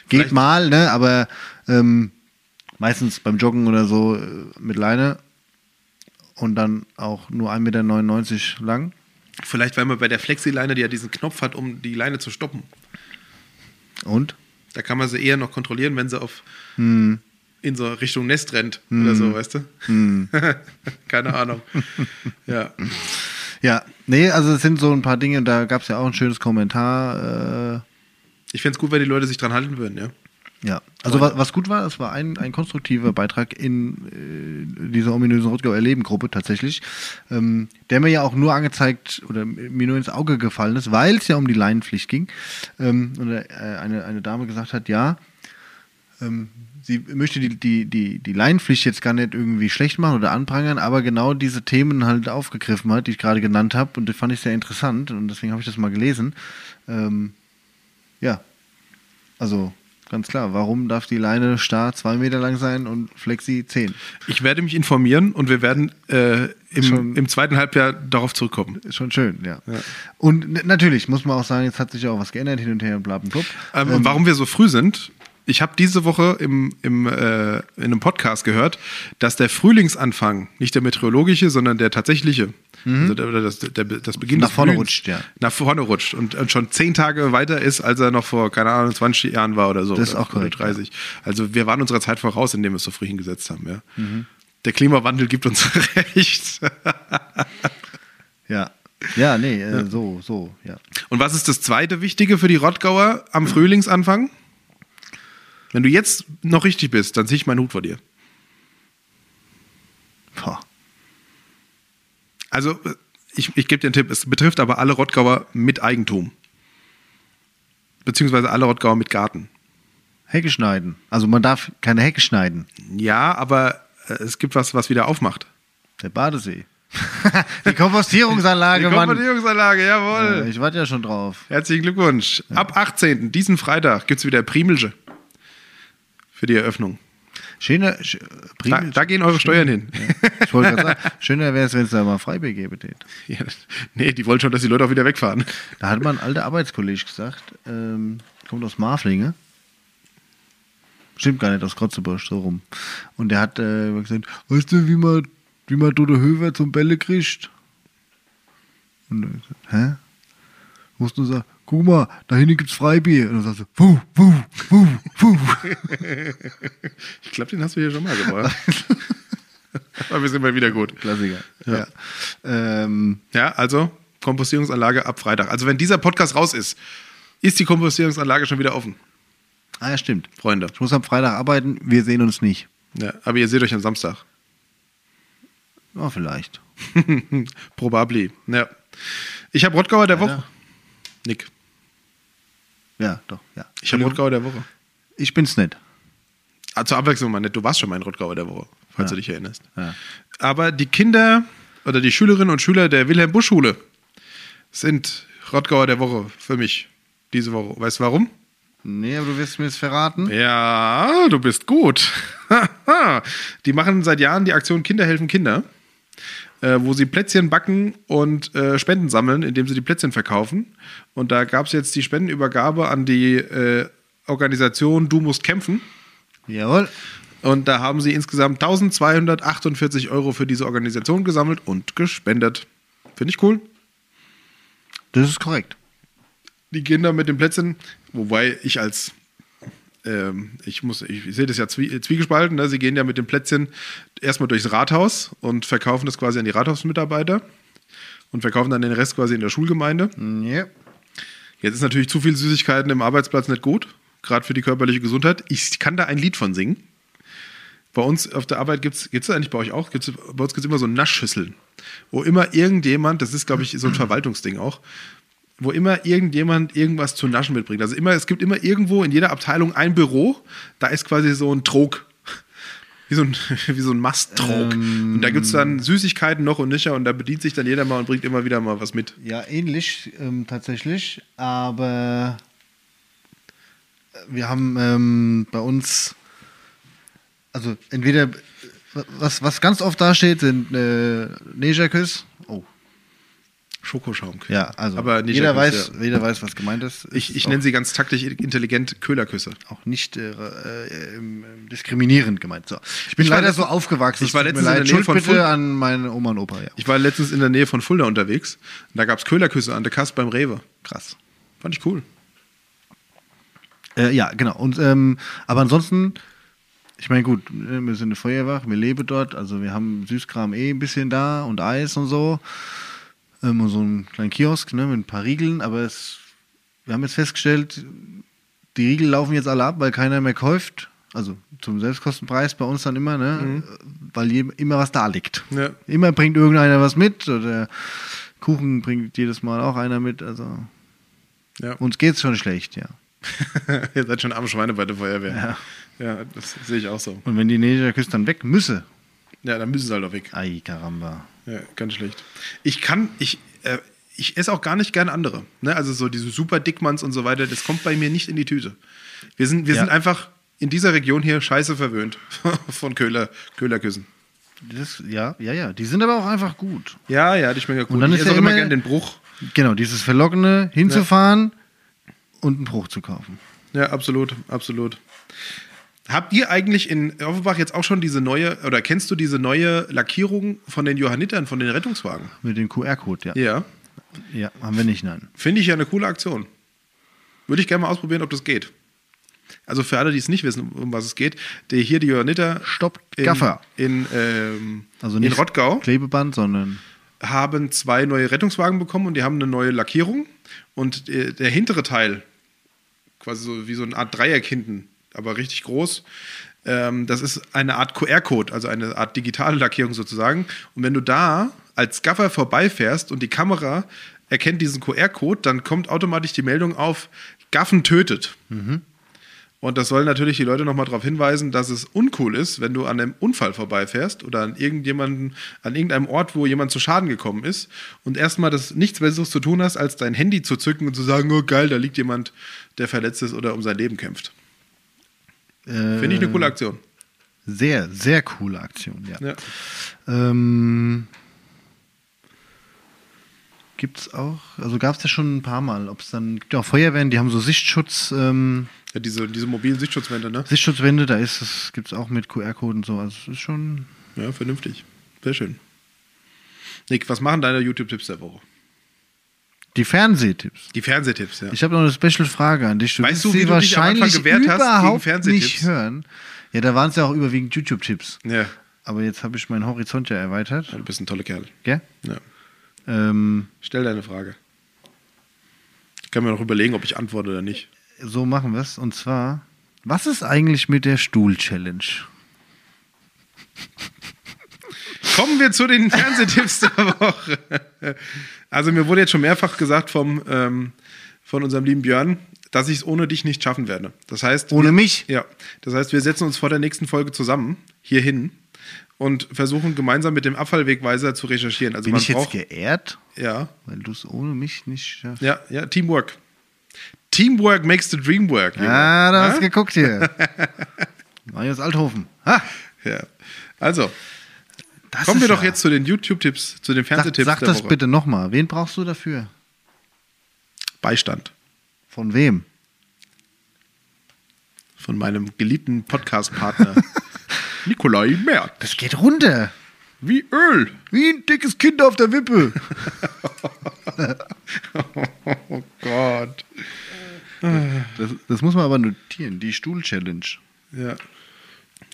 Speaker 2: geht
Speaker 1: Vielleicht-
Speaker 2: mal, ne? Aber ähm, meistens beim Joggen oder so äh, mit Leine und dann auch nur 1,99 Meter lang.
Speaker 1: Vielleicht, weil man bei der Flexileine, die ja diesen Knopf hat, um die Leine zu stoppen.
Speaker 2: Und?
Speaker 1: Da kann man sie eher noch kontrollieren, wenn sie auf
Speaker 2: Hm.
Speaker 1: in so Richtung Nest rennt oder so, weißt du?
Speaker 2: Hm.
Speaker 1: Keine Ahnung. ja.
Speaker 2: Ja, nee, also es sind so ein paar Dinge, da gab es ja auch ein schönes Kommentar. Äh,
Speaker 1: Ich fände es gut, wenn die Leute sich dran halten würden, ja.
Speaker 2: Ja, also was, was gut war, es war ein, ein konstruktiver Beitrag in äh, dieser ominösen Rottgau Erleben-Gruppe tatsächlich, ähm, der mir ja auch nur angezeigt oder mir nur ins Auge gefallen ist, weil es ja um die Leinenpflicht ging. Ähm, und äh, eine, eine Dame gesagt hat, ja, ähm, sie möchte die, die, die, die Leinenpflicht jetzt gar nicht irgendwie schlecht machen oder anprangern, aber genau diese Themen halt aufgegriffen hat, die ich gerade genannt habe. Und das fand ich sehr interessant und deswegen habe ich das mal gelesen. Ähm, ja, also ganz klar, warum darf die Leine starr zwei Meter lang sein und Flexi zehn?
Speaker 1: Ich werde mich informieren und wir werden äh, im,
Speaker 2: Schon-
Speaker 1: im zweiten Halbjahr darauf zurückkommen.
Speaker 2: Schon schön, ja. Und n- natürlich muss man auch sagen, jetzt hat sich ja auch was geändert hin und her und bla bla blub.
Speaker 1: Ähm, und warum wir so früh sind, ich habe diese Woche im, im, äh, in einem Podcast gehört, dass der Frühlingsanfang, nicht der meteorologische, sondern der tatsächliche, also der, das, der, das Beginn
Speaker 2: Mhm. Nach vorne
Speaker 1: Blühens,
Speaker 2: rutscht, ja.
Speaker 1: Nach vorne rutscht und, und schon zehn Tage weiter ist, als er noch vor, keine Ahnung, 20 Jahren war oder so.
Speaker 2: Das ist auch korrekt,
Speaker 1: Oder 30. Also wir waren unserer Zeit voraus, indem wir es so früh hingesetzt haben. Ja.
Speaker 2: Mhm.
Speaker 1: Der Klimawandel gibt uns recht.
Speaker 2: Ja. Ja, nee, äh, so, so, ja.
Speaker 1: Und was ist das zweite Wichtige für die Rottgauer am Frühlingsanfang? Wenn du jetzt noch richtig bist, dann ziehe ich meinen Hut vor dir.
Speaker 2: Boah.
Speaker 1: Also, äh, ich, ich gebe dir einen Tipp, es betrifft aber alle Rottgauer mit Eigentum. Beziehungsweise alle Rottgauer mit Garten.
Speaker 2: Hecke schneiden. Also man darf keine Hecke schneiden.
Speaker 1: Ja, aber äh, es gibt was, was wieder aufmacht.
Speaker 2: Der Badesee. Die Kompostierungsanlage,
Speaker 1: Die
Speaker 2: Mann.
Speaker 1: Kompostierungsanlage, jawohl.
Speaker 2: Ja, ich warte ja schon drauf.
Speaker 1: Herzlichen Glückwunsch. Ab 18. diesen Freitag gibt es wieder Primelsche für die Eröffnung.
Speaker 2: Schöner, sch
Speaker 1: Da, da gehen eure Steuern hin.
Speaker 2: Ich wollte gerade sagen, schöner wäre es, wenn es da mal Freibier gäbe.
Speaker 1: Ja, nee, die wollen schon, dass die Leute auch wieder wegfahren.
Speaker 2: Da hat mal ein alter Arbeitskollege gesagt, ähm, kommt aus Marflinge. Stimmt gar nicht, aus Krotzebusch, so rum. Und der hat äh, gesagt, weißt du, wie man, wie man Dodo Höver zum Bälle kriegt? Und er gesagt, hä? Musst du sagen, guck mal, da hinten gibt's Freibier. Und dann sagst du, wuh, wuh, wuh, wuh.
Speaker 1: Ich glaube, den hast du hier schon mal gebracht. Aber wir sind mal wieder gut.
Speaker 2: Klassiker.
Speaker 1: Ja.
Speaker 2: Ja. Ähm,
Speaker 1: Ja, also Kompostierungsanlage ab Freitag. Also wenn dieser Podcast raus ist, ist die Kompostierungsanlage schon wieder offen,
Speaker 2: ah ja, stimmt.
Speaker 1: Freunde.
Speaker 2: Ich muss am Freitag arbeiten, wir sehen uns nicht.
Speaker 1: Ja, aber ihr seht euch am Samstag.
Speaker 2: Ja, vielleicht.
Speaker 1: Probably. Ja. Ich habe Rottgauer der Woche. Nick.
Speaker 2: Ja, doch, ja.
Speaker 1: Ich habe Rottgauer der Woche.
Speaker 2: Ich bin's nicht.
Speaker 1: Ah, zur Abwechslung mal nicht. Du warst schon mal in Rottgauer der Woche, falls
Speaker 2: Ja.
Speaker 1: du dich erinnerst.
Speaker 2: Ja.
Speaker 1: Aber die Kinder oder die Schülerinnen und Schüler der Wilhelm Busch Schule sind Rottgauer der Woche für mich diese Woche. Weißt du warum?
Speaker 2: Nee, aber du wirst mir jetzt verraten.
Speaker 1: Ja, du bist gut. die machen seit Jahren die Aktion Kinder helfen Kinder, äh, wo sie Plätzchen backen und äh, Spenden sammeln, indem sie die Plätzchen verkaufen. Und da gab es jetzt die Spendenübergabe an die äh, Organisation Du musst kämpfen.
Speaker 2: Jawohl.
Speaker 1: Und da haben sie insgesamt 1248 Euro für diese Organisation gesammelt und gespendet. Finde ich cool.
Speaker 2: Das ist korrekt.
Speaker 1: Die Kinder mit den Plätzchen, wobei ich als ähm, ich muss, ich, sehe das ja zwie, zwiegespalten, ne? sie gehen ja mit den Plätzchen erstmal durchs Rathaus und verkaufen das quasi an die Rathausmitarbeiter und verkaufen dann den Rest quasi in der Schulgemeinde.
Speaker 2: Ja.
Speaker 1: Jetzt ist natürlich zu viel Süßigkeiten im Arbeitsplatz nicht gut, gerade für die körperliche Gesundheit. Ich kann da ein Lied von singen. Bei uns auf der Arbeit gibt es, gibt es eigentlich bei euch auch, gibt's, bei uns gibt es immer so Naschschüsseln, wo immer irgendjemand, das ist glaube ich so ein Verwaltungsding auch, wo immer irgendjemand irgendwas zu naschen mitbringt. Also immer, es gibt immer irgendwo in jeder Abteilung ein Büro, da ist quasi so ein Trog. Wie so ein, wie so ein Masttrog. und da gibt es dann Süßigkeiten noch und nücher und da bedient sich dann jeder mal und bringt immer wieder mal was mit.
Speaker 2: Ja, ähnlich ähm, tatsächlich, aber wir haben ähm, bei uns, also entweder, was, was ganz oft da steht, sind äh, Negerküss. Oh,
Speaker 1: Schokoschaum.
Speaker 2: ja, also
Speaker 1: Aber
Speaker 2: jeder, weiß, jeder weiß, was gemeint ist.
Speaker 1: Ich,
Speaker 2: Ist
Speaker 1: ich nenne sie ganz taktisch intelligent Köhlerküsse.
Speaker 2: auch nicht äh, äh, ähm, diskriminierend gemeint. So. Ich bin
Speaker 1: Ich
Speaker 2: leider
Speaker 1: letztens-
Speaker 2: so aufgewachsen.
Speaker 1: ich war letztens
Speaker 2: mir
Speaker 1: in der Nähe
Speaker 2: Schuld
Speaker 1: von
Speaker 2: bitte an meine Oma und Opa. Ja.
Speaker 1: Ich war letztens in der Nähe von Fulda unterwegs. Und da gab es Köhlerküsse an der Kasse beim Rewe.
Speaker 2: Krass.
Speaker 1: Fand ich cool.
Speaker 2: Äh, ja, genau. Und ähm, aber ansonsten, ich meine, gut, äh, wir sind eine Feuerwache, wir leben dort, also wir haben Süßkram eh ein bisschen da und Eis und so. Ähm, und so einen kleinen Kiosk ne, mit ein paar Riegeln, aber es, wir haben jetzt festgestellt, die Riegel laufen jetzt alle ab, weil keiner mehr kauft. Also zum Selbstkostenpreis bei uns dann immer, ne? Weil je, immer was da liegt.
Speaker 1: Ja.
Speaker 2: Immer bringt irgendeiner was mit oder Kuchen bringt jedes Mal auch einer mit. Also
Speaker 1: Ja.
Speaker 2: uns geht's schon schlecht, ja.
Speaker 1: Ihr seid schon arme Schweine bei der Feuerwehr. Ja, das sehe ich auch so.
Speaker 2: Und wenn die Negerküsse dann weg müsse,
Speaker 1: Ja, dann müssen sie halt auch weg.
Speaker 2: ai caramba.
Speaker 1: Ja, ganz schlecht. Ich kann, ich, äh, ich esse auch gar nicht gern andere. Ne? Also so diese super Dickmanns und so weiter, das kommt bei mir nicht in die Tüte. Wir sind, wir
Speaker 2: Ja.
Speaker 1: sind einfach in dieser Region hier scheiße verwöhnt von Köhler, Köhlerküssen.
Speaker 2: Das, ja, ja, ja. Die sind aber auch einfach gut.
Speaker 1: Ja, ja, die schmecken gut.
Speaker 2: Und dann
Speaker 1: ich
Speaker 2: ist ja
Speaker 1: auch immer
Speaker 2: immer-
Speaker 1: gern den Bruch.
Speaker 2: Genau, dieses Verlockene, hinzufahren und einen Bruch zu kaufen.
Speaker 1: Ja, absolut, absolut. Habt ihr eigentlich in Offenbach jetzt auch schon diese neue, oder kennst du diese neue Lackierung von den Johannitern, von den Rettungswagen?
Speaker 2: Mit dem QR-Code, ja.
Speaker 1: Ja.
Speaker 2: Ja, haben wir nicht, nein.
Speaker 1: Finde ich ja eine coole Aktion. Würde ich gerne mal ausprobieren, ob das geht. Also für alle, die es nicht wissen, um was es geht, der hier die Johanniter
Speaker 2: Stopp,
Speaker 1: in,
Speaker 2: Gaffer.
Speaker 1: in, ähm,
Speaker 2: Also
Speaker 1: in
Speaker 2: nicht
Speaker 1: Rottgau
Speaker 2: Klebeband, sondern
Speaker 1: haben zwei neue Rettungswagen bekommen und die haben eine neue Lackierung. Und äh, der hintere Teil, quasi so wie so eine Art Dreieck hinten, aber richtig groß, ähm, das ist eine Art QR-Code, also eine Art digitale Lackierung sozusagen. Und wenn du da als Gaffer vorbeifährst und die Kamera erkennt diesen QR-Code, dann kommt automatisch die Meldung auf, Gaffen tötet. Und das soll natürlich die Leute nochmal darauf hinweisen, dass es uncool ist, wenn du an einem Unfall vorbeifährst oder an irgendjemanden, an irgendeinem Ort, wo jemand zu Schaden gekommen ist und erstmal das nichts Besseres zu tun hast, als dein Handy zu zücken und zu sagen, oh geil, da liegt jemand, der verletzt ist oder um sein Leben kämpft. Finde ich eine coole Aktion.
Speaker 2: Sehr, sehr coole Aktion, ja.
Speaker 1: Ja.
Speaker 2: Ähm, Gibt es auch, also gab es ja schon ein paar Mal, ob es dann, gibt ja auch Feuerwehren, die haben so Sichtschutz, ähm,
Speaker 1: ja diese, diese mobilen Sichtschutzwände, ne?
Speaker 2: Sichtschutzwände, da ist es, gibt es auch mit QR-Code und so, also es ist schon,
Speaker 1: Ja, vernünftig. Sehr schön. Nick, was machen deine YouTube-Tipps der Woche?
Speaker 2: Die Fernsehtipps.
Speaker 1: Die Fernsehtipps, ja.
Speaker 2: Ich habe noch eine Special-Frage an dich. Du
Speaker 1: Weißt du,
Speaker 2: sie
Speaker 1: wie du dich am Anfang
Speaker 2: wahrscheinlich
Speaker 1: hast gegen
Speaker 2: überhaupt nicht hören. Ja, da waren es ja auch überwiegend YouTube-Tipps.
Speaker 1: ja.
Speaker 2: Aber jetzt habe ich meinen Horizont ja erweitert.
Speaker 1: Du bist ein toller Kerl.
Speaker 2: Gell?
Speaker 1: Ja.
Speaker 2: Ähm,
Speaker 1: Stell deine Frage. Ich kann mir noch überlegen, ob ich antworte oder nicht.
Speaker 2: so machen wir es. Und zwar, was ist eigentlich mit der Stuhl-Challenge?
Speaker 1: Kommen wir zu den Fernsehtipps der Woche. Also mir wurde jetzt schon mehrfach gesagt vom, ähm, von unserem lieben Björn, dass ich es ohne dich nicht schaffen werde. Das heißt,
Speaker 2: Ohne
Speaker 1: wir,
Speaker 2: mich?
Speaker 1: Ja. Das heißt, wir setzen uns vor der nächsten Folge zusammen hierhin und versuchen gemeinsam mit dem Abfallwegweiser zu recherchieren. Also
Speaker 2: Bin
Speaker 1: man
Speaker 2: ich jetzt
Speaker 1: braucht,
Speaker 2: geehrt,
Speaker 1: ja,
Speaker 2: weil du es ohne mich nicht schaffst?
Speaker 1: ja, ja, Teamwork. Teamwork makes the dream work. Junge.
Speaker 2: Ah, da hast
Speaker 1: Ja?
Speaker 2: du geguckt hier. Marius Althofen. Ha,
Speaker 1: Ja. Also,
Speaker 2: das
Speaker 1: kommen wir doch
Speaker 2: ja-
Speaker 1: jetzt zu den YouTube-Tipps, zu den
Speaker 2: Sag,
Speaker 1: Fernsehtipps
Speaker 2: sag
Speaker 1: der
Speaker 2: das
Speaker 1: Woche.
Speaker 2: bitte nochmal. Wen brauchst du dafür?
Speaker 1: Beistand
Speaker 2: Von wem?
Speaker 1: von meinem geliebten Podcast-Partner Nikolai Merz.
Speaker 2: Das geht runter.
Speaker 1: Wie Öl.
Speaker 2: Wie ein dickes Kind auf der Wippe.
Speaker 1: Oh Gott.
Speaker 2: Das, das muss man aber notieren. Die Stuhl-Challenge.
Speaker 1: Ja.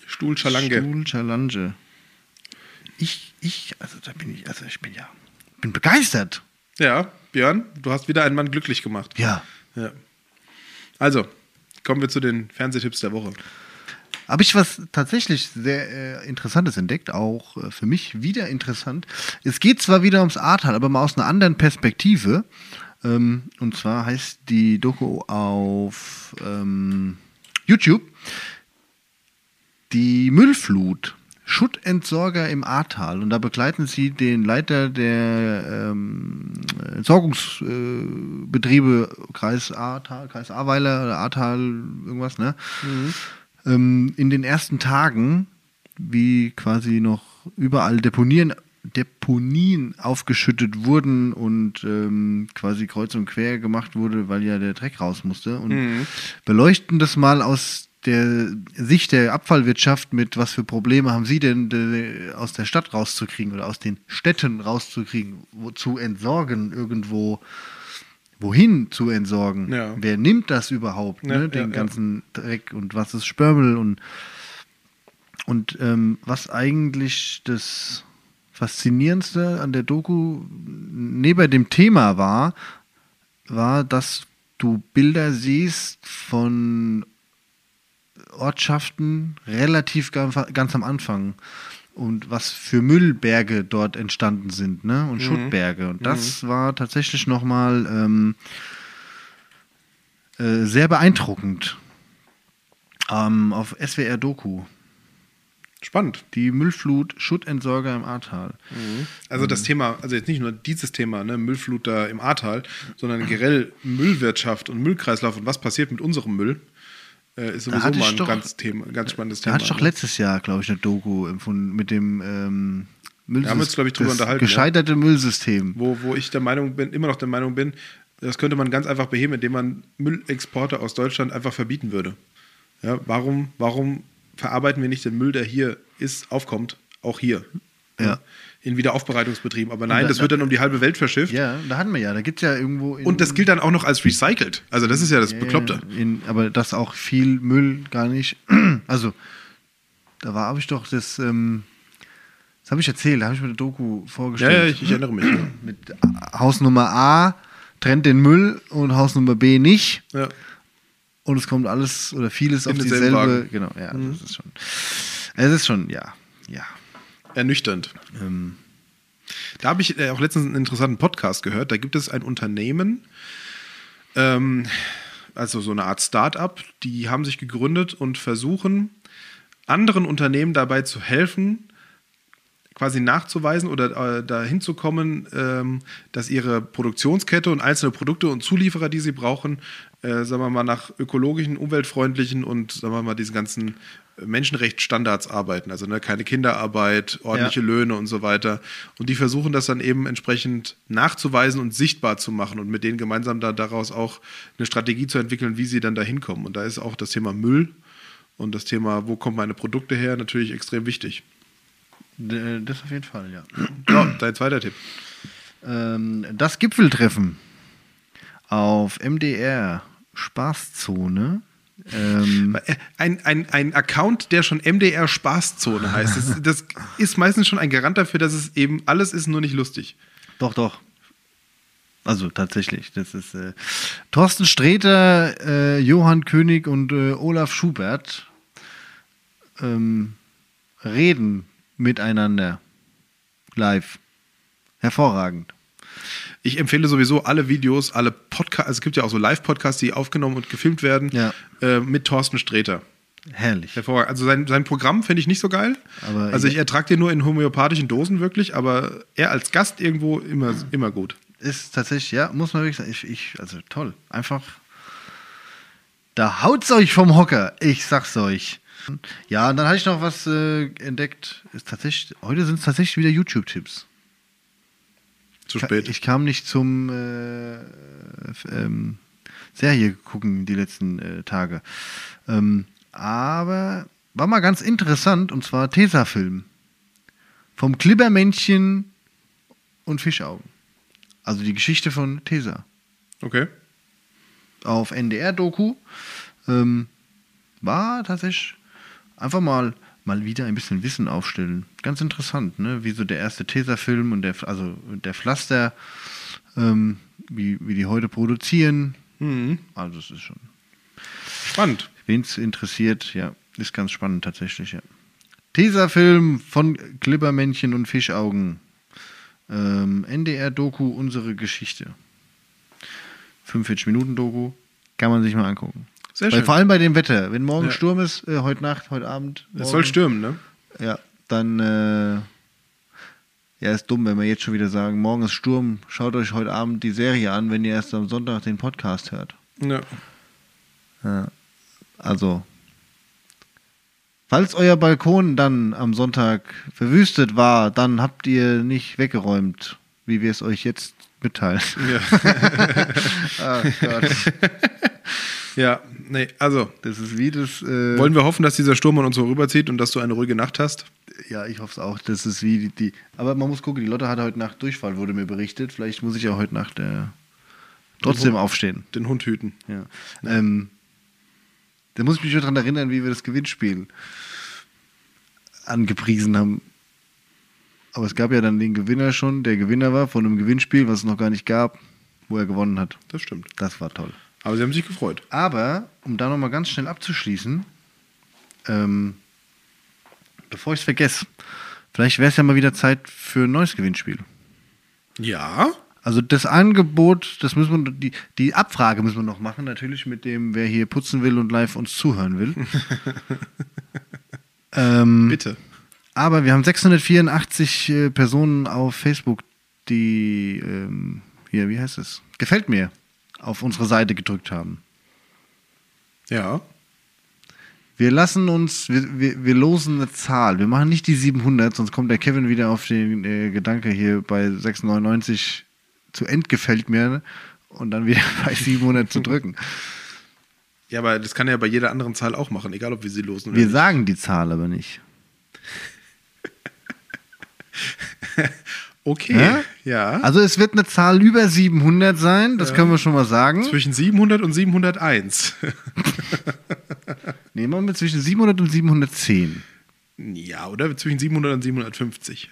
Speaker 1: Stuhlschalange.
Speaker 2: Stuhl-Challenge. Ich, ich, also da bin ich, also ich bin ja, bin begeistert.
Speaker 1: Ja, Björn, du hast wieder einen Mann glücklich gemacht.
Speaker 2: Ja.
Speaker 1: Ja. Also, kommen wir zu den Fernsehtipps der Woche.
Speaker 2: Habe ich was tatsächlich sehr äh, Interessantes entdeckt, auch äh, für mich wieder interessant. Es geht zwar wieder ums Ahrtal, aber mal aus einer anderen Perspektive. Ähm, und zwar heißt die Doku auf ähm, YouTube die Müllflut. Schuttentsorger im Ahrtal. Und da begleiten sie den Leiter der ähm, Entsorgungsbetriebe, äh, Kreis Ahrtal, Kreis Ahrweiler oder Ahrtal, irgendwas, ne? ähm, in den ersten Tagen, wie quasi noch überall Deponieren, Deponien aufgeschüttet wurden und ähm, quasi kreuz und quer gemacht wurde, weil ja der Dreck raus musste. Und beleuchten das mal aus der Sicht der Abfallwirtschaft mit, was für Probleme haben Sie denn äh, aus der Stadt rauszukriegen oder aus den Städten rauszukriegen, wo, zu entsorgen irgendwo, wohin zu entsorgen.
Speaker 1: Ja.
Speaker 2: Wer nimmt das überhaupt,
Speaker 1: Ja,
Speaker 2: ne? den
Speaker 1: ja,
Speaker 2: ganzen Dreck und was ist Spörmel und und ähm, was eigentlich das Faszinierendste an der Doku neben dem Thema war, war, dass du Bilder siehst von Ortschaften relativ ganz, am Anfang und was für Müllberge dort entstanden sind, ne? Und Schuttberge. Und das war tatsächlich nochmal ähm, äh, sehr beeindruckend. Ähm, auf SWR Doku.
Speaker 1: Spannend.
Speaker 2: Die Müllflut Schuttentsorger im Ahrtal.
Speaker 1: Also das Thema, also jetzt nicht nur dieses Thema, ne, Müllflut da im Ahrtal, sondern generell Müllwirtschaft und Müllkreislauf und was passiert mit unserem Müll, äh, ist sowieso mal ein
Speaker 2: doch-
Speaker 1: ganz, Thema, ganz spannendes
Speaker 2: Da
Speaker 1: Thema.
Speaker 2: hatte ich doch
Speaker 1: ne?
Speaker 2: letztes Jahr, glaube ich, eine Doku empfunden mit dem ähm, Müllsystem.
Speaker 1: Da haben wir uns, glaub ich, drüber unterhalten, ja.
Speaker 2: Gescheiterte Müllsystem.
Speaker 1: wo, wo ich der Meinung bin, immer noch der Meinung bin, das könnte man ganz einfach beheben, indem man Müllexporte aus Deutschland einfach verbieten würde. Ja, warum, warum verarbeiten wir nicht den Müll, der hier ist, aufkommt, auch hier?
Speaker 2: Ja.
Speaker 1: In Wiederaufbereitungsbetrieben. Aber nein,
Speaker 2: da-
Speaker 1: das wird dann um die halbe Welt verschifft.
Speaker 2: Ja, da hatten wir ja. Da gibt es ja irgendwo.
Speaker 1: Und das gilt dann auch noch als recycelt. Also das ist ja das
Speaker 2: Ja,
Speaker 1: Bekloppte.
Speaker 2: In, aber dass auch viel Müll gar nicht. Also, da war, habe ich doch das. Ähm, das habe ich erzählt, da habe ich mir eine Doku
Speaker 1: Ja,
Speaker 2: vorgestellt.
Speaker 1: ja, ich, ich erinnere mich. Ja.
Speaker 2: Mit Hausnummer A trennt den Müll und Hausnummer B nicht.
Speaker 1: Ja.
Speaker 2: Und es kommt alles oder vieles
Speaker 1: In
Speaker 2: auf dieselbe.
Speaker 1: Mhm.
Speaker 2: Genau, ja, das ist schon. Es ist schon, ja, ja.
Speaker 1: Ernüchternd.
Speaker 2: Ähm,
Speaker 1: Da habe ich äh, auch letztens einen interessanten Podcast gehört. Da gibt es ein Unternehmen, ähm, also so eine Art Start-up, die haben sich gegründet und versuchen, anderen Unternehmen dabei zu helfen, quasi nachzuweisen oder äh, dahin zu kommen, ähm, dass ihre Produktionskette und einzelne Produkte und Zulieferer, die sie brauchen, äh, sagen wir mal, nach ökologischen, umweltfreundlichen und sagen wir mal, diesen ganzen Menschenrechtsstandards arbeiten. Also ne, keine Kinderarbeit, ordentliche
Speaker 2: Ja.
Speaker 1: Löhne und so weiter. Und die versuchen das dann eben entsprechend nachzuweisen und sichtbar zu machen und mit denen gemeinsam da daraus auch eine Strategie zu entwickeln, wie sie dann da hinkommen. Und da ist auch das Thema Müll und das Thema, wo kommen meine Produkte her, natürlich extrem wichtig.
Speaker 2: Das auf jeden Fall, ja.
Speaker 1: So, dein zweiter Tipp.
Speaker 2: Ähm, das Gipfeltreffen auf MDR Spaßzone. Ähm,
Speaker 1: Ein, ein, ein Account, der schon MDR Spaßzone heißt, das, das ist meistens schon ein Garant dafür, dass es eben alles ist, nur nicht lustig.
Speaker 2: doch, doch. Also tatsächlich, das ist äh, Thorsten Sträter, äh, Johann König und äh, Olaf Schubert ähm, reden miteinander live. Hervorragend.
Speaker 1: Ich empfehle sowieso alle Videos, alle Podcasts, also es gibt ja auch so Live-Podcasts, die aufgenommen und gefilmt werden,
Speaker 2: Ja.
Speaker 1: äh, mit Thorsten Sträter.
Speaker 2: Herrlich.
Speaker 1: Hervorragend. Also sein, sein Programm finde ich nicht so geil.
Speaker 2: Aber-
Speaker 1: also ich ertrage den nur in homöopathischen Dosen wirklich, aber er als Gast irgendwo immer, immer gut.
Speaker 2: Ist tatsächlich, ja, muss man wirklich sagen. Ich, ich, also toll. Einfach. Da haut's euch vom Hocker. Ich sag's euch. Ja, und dann hatte ich noch was äh, entdeckt. Ist tatsächlich, heute sind es tatsächlich wieder YouTube-Tipps.
Speaker 1: Zu spät.
Speaker 2: Ich kam nicht zum äh, ähm, Serie gucken die letzten äh, Tage. Ähm, aber war mal ganz interessant und zwar Tesafilm. Vom Klibbermännchen und Fischaugen. Also die Geschichte von Tesa.
Speaker 1: okay.
Speaker 2: Auf NDR-Doku. Ähm, war tatsächlich einfach mal, mal wieder ein bisschen Wissen aufstellen. Ganz interessant, ne? Wie so der erste Tesa-Film und der, also der Pflaster, ähm, wie, wie die heute produzieren.
Speaker 1: Mhm.
Speaker 2: Also es ist schon.
Speaker 1: Spannend.
Speaker 2: Wen es interessiert, ja, ist ganz spannend tatsächlich, ja. Tesa-Film von Klippermännchen und Fischaugen. Ähm, NDR-Doku, unsere Geschichte. 45 Minuten Doku, kann man sich mal angucken.
Speaker 1: Sehr
Speaker 2: Weil
Speaker 1: schön.
Speaker 2: vor allem bei dem Wetter, wenn morgen
Speaker 1: Ja.
Speaker 2: Sturm ist, äh, heute Nacht, heute Abend.
Speaker 1: Es
Speaker 2: morgen,
Speaker 1: soll stürmen, ne?
Speaker 2: Ja, dann, äh, ja, ist dumm, wenn wir jetzt schon wieder sagen, morgen ist Sturm, schaut euch heute Abend die Serie an, wenn ihr erst am Sonntag den Podcast hört.
Speaker 1: Ja.
Speaker 2: Ja. Also, falls euer Balkon dann am Sonntag verwüstet war, dann habt ihr nicht weggeräumt, wie wir es euch jetzt mitteilen.
Speaker 1: Ja.
Speaker 2: Ach Gott.
Speaker 1: ja, nee, also.
Speaker 2: Das ist wie das. Äh,
Speaker 1: Wollen wir hoffen, dass dieser Sturm an uns vorüberzieht und dass du eine ruhige Nacht hast?
Speaker 2: ja, ich hoffe es auch. Das ist wie die, die. Aber man muss gucken, die Lotte hatte heute Nacht Durchfall, wurde mir berichtet. Vielleicht muss ich ja heute Nacht äh, trotzdem aufstehen.
Speaker 1: Den Hund hüten.
Speaker 2: Ja. Ähm, da muss ich mich schon daran erinnern, wie wir das Gewinnspiel angepriesen haben. Aber es gab ja dann den Gewinner schon. Der Gewinner war von einem Gewinnspiel, was es noch gar nicht gab, wo er gewonnen hat.
Speaker 1: Das stimmt.
Speaker 2: Das war toll.
Speaker 1: Aber sie haben sich gefreut.
Speaker 2: Aber, um da nochmal ganz schnell abzuschließen, ähm, bevor ich es vergesse, vielleicht wäre es ja mal wieder Zeit für ein neues Gewinnspiel.
Speaker 1: Ja.
Speaker 2: Also das Angebot, das müssen wir, die, die Abfrage müssen wir noch machen, natürlich mit dem, wer hier putzen will und live uns zuhören will. ähm,
Speaker 1: Bitte.
Speaker 2: aber wir haben 684 äh, Personen auf Facebook, die ähm, hier, wie heißt es? Gefällt mir, auf unsere Seite gedrückt haben.
Speaker 1: Ja.
Speaker 2: Wir lassen uns, wir, wir, wir losen eine Zahl. Wir machen nicht die 700, sonst kommt der Kevin wieder auf den äh, Gedanke hier bei 699 zu entgefällt mir und dann wieder bei 700 zu drücken.
Speaker 1: Ja, aber das kann er ja bei jeder anderen Zahl auch machen, egal ob wir sie losen oder
Speaker 2: Wir
Speaker 1: nicht.
Speaker 2: sagen die Zahl aber nicht.
Speaker 1: Okay.
Speaker 2: Hä?
Speaker 1: Ja.
Speaker 2: Also es wird eine Zahl über 700 sein, das können wir schon mal sagen.
Speaker 1: Zwischen 700 und 701.
Speaker 2: Nehmen wir mal zwischen 700 und 710.
Speaker 1: ja, oder zwischen 700 und 750.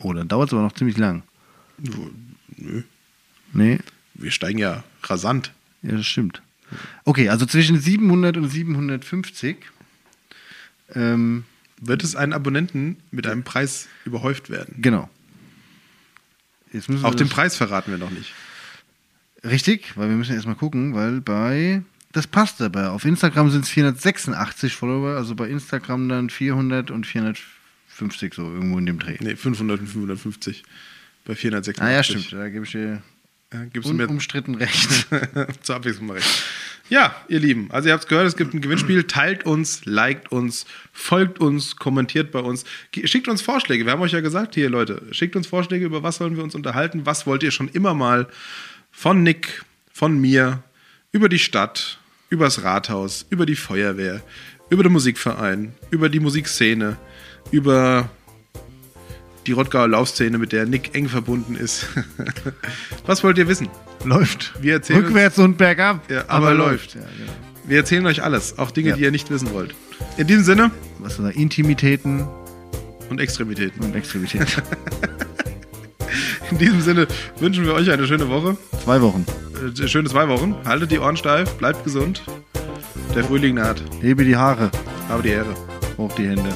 Speaker 2: Oh, dann dauert es aber noch ziemlich lang.
Speaker 1: Nö.
Speaker 2: Nee,
Speaker 1: Wir steigen ja rasant.
Speaker 2: ja, das stimmt. Okay, also zwischen 700 und 750. Ähm,
Speaker 1: Wird es einen Abonnenten mit einem Preis überhäuft werden?
Speaker 2: genau.
Speaker 1: Auch den Preis verraten wir noch nicht.
Speaker 2: Richtig, weil wir müssen erstmal gucken, weil bei. Das passt aber. Auf Instagram sind es 486 Follower, also bei Instagram dann 400 und 450 so irgendwo in dem Dreh.
Speaker 1: Nee, 500 und 550. Bei 486.
Speaker 2: Ah ja, stimmt. Da gebe ich dir
Speaker 1: Ja, gibst du mir
Speaker 2: unumstritten recht.
Speaker 1: zur Abwechslung mal recht. Ja, ihr Lieben, also ihr habt es gehört, es gibt ein Gewinnspiel. Teilt uns, liked uns, folgt uns, kommentiert bei uns. Schickt uns Vorschläge. Wir haben euch ja gesagt, hier Leute, schickt uns Vorschläge, über was sollen wir uns unterhalten. Was wollt ihr schon immer mal von Nick, von mir, über die Stadt, übers Rathaus, über die Feuerwehr, über den Musikverein, über die Musikszene, über die Rottgauer Laufszene, mit der Nick eng verbunden ist. was wollt ihr wissen?
Speaker 2: läuft.
Speaker 1: Wir erzählen
Speaker 2: Rückwärts und bergab.
Speaker 1: Ja, aber läuft.
Speaker 2: Ja, genau.
Speaker 1: Wir erzählen euch alles, auch Dinge,
Speaker 2: Ja.
Speaker 1: die ihr nicht wissen wollt. In diesem Sinne
Speaker 2: Was sind da? Intimitäten
Speaker 1: und Extremitäten.
Speaker 2: und Extremitäten.
Speaker 1: In diesem Sinne wünschen wir euch eine schöne Woche,
Speaker 2: Zwei Wochen.
Speaker 1: äh, schöne zwei Wochen. Haltet die Ohren steif, bleibt gesund. Der Frühling naht.
Speaker 2: Hebe die Haare,
Speaker 1: Aber die Ehre.
Speaker 2: hoch die Hände.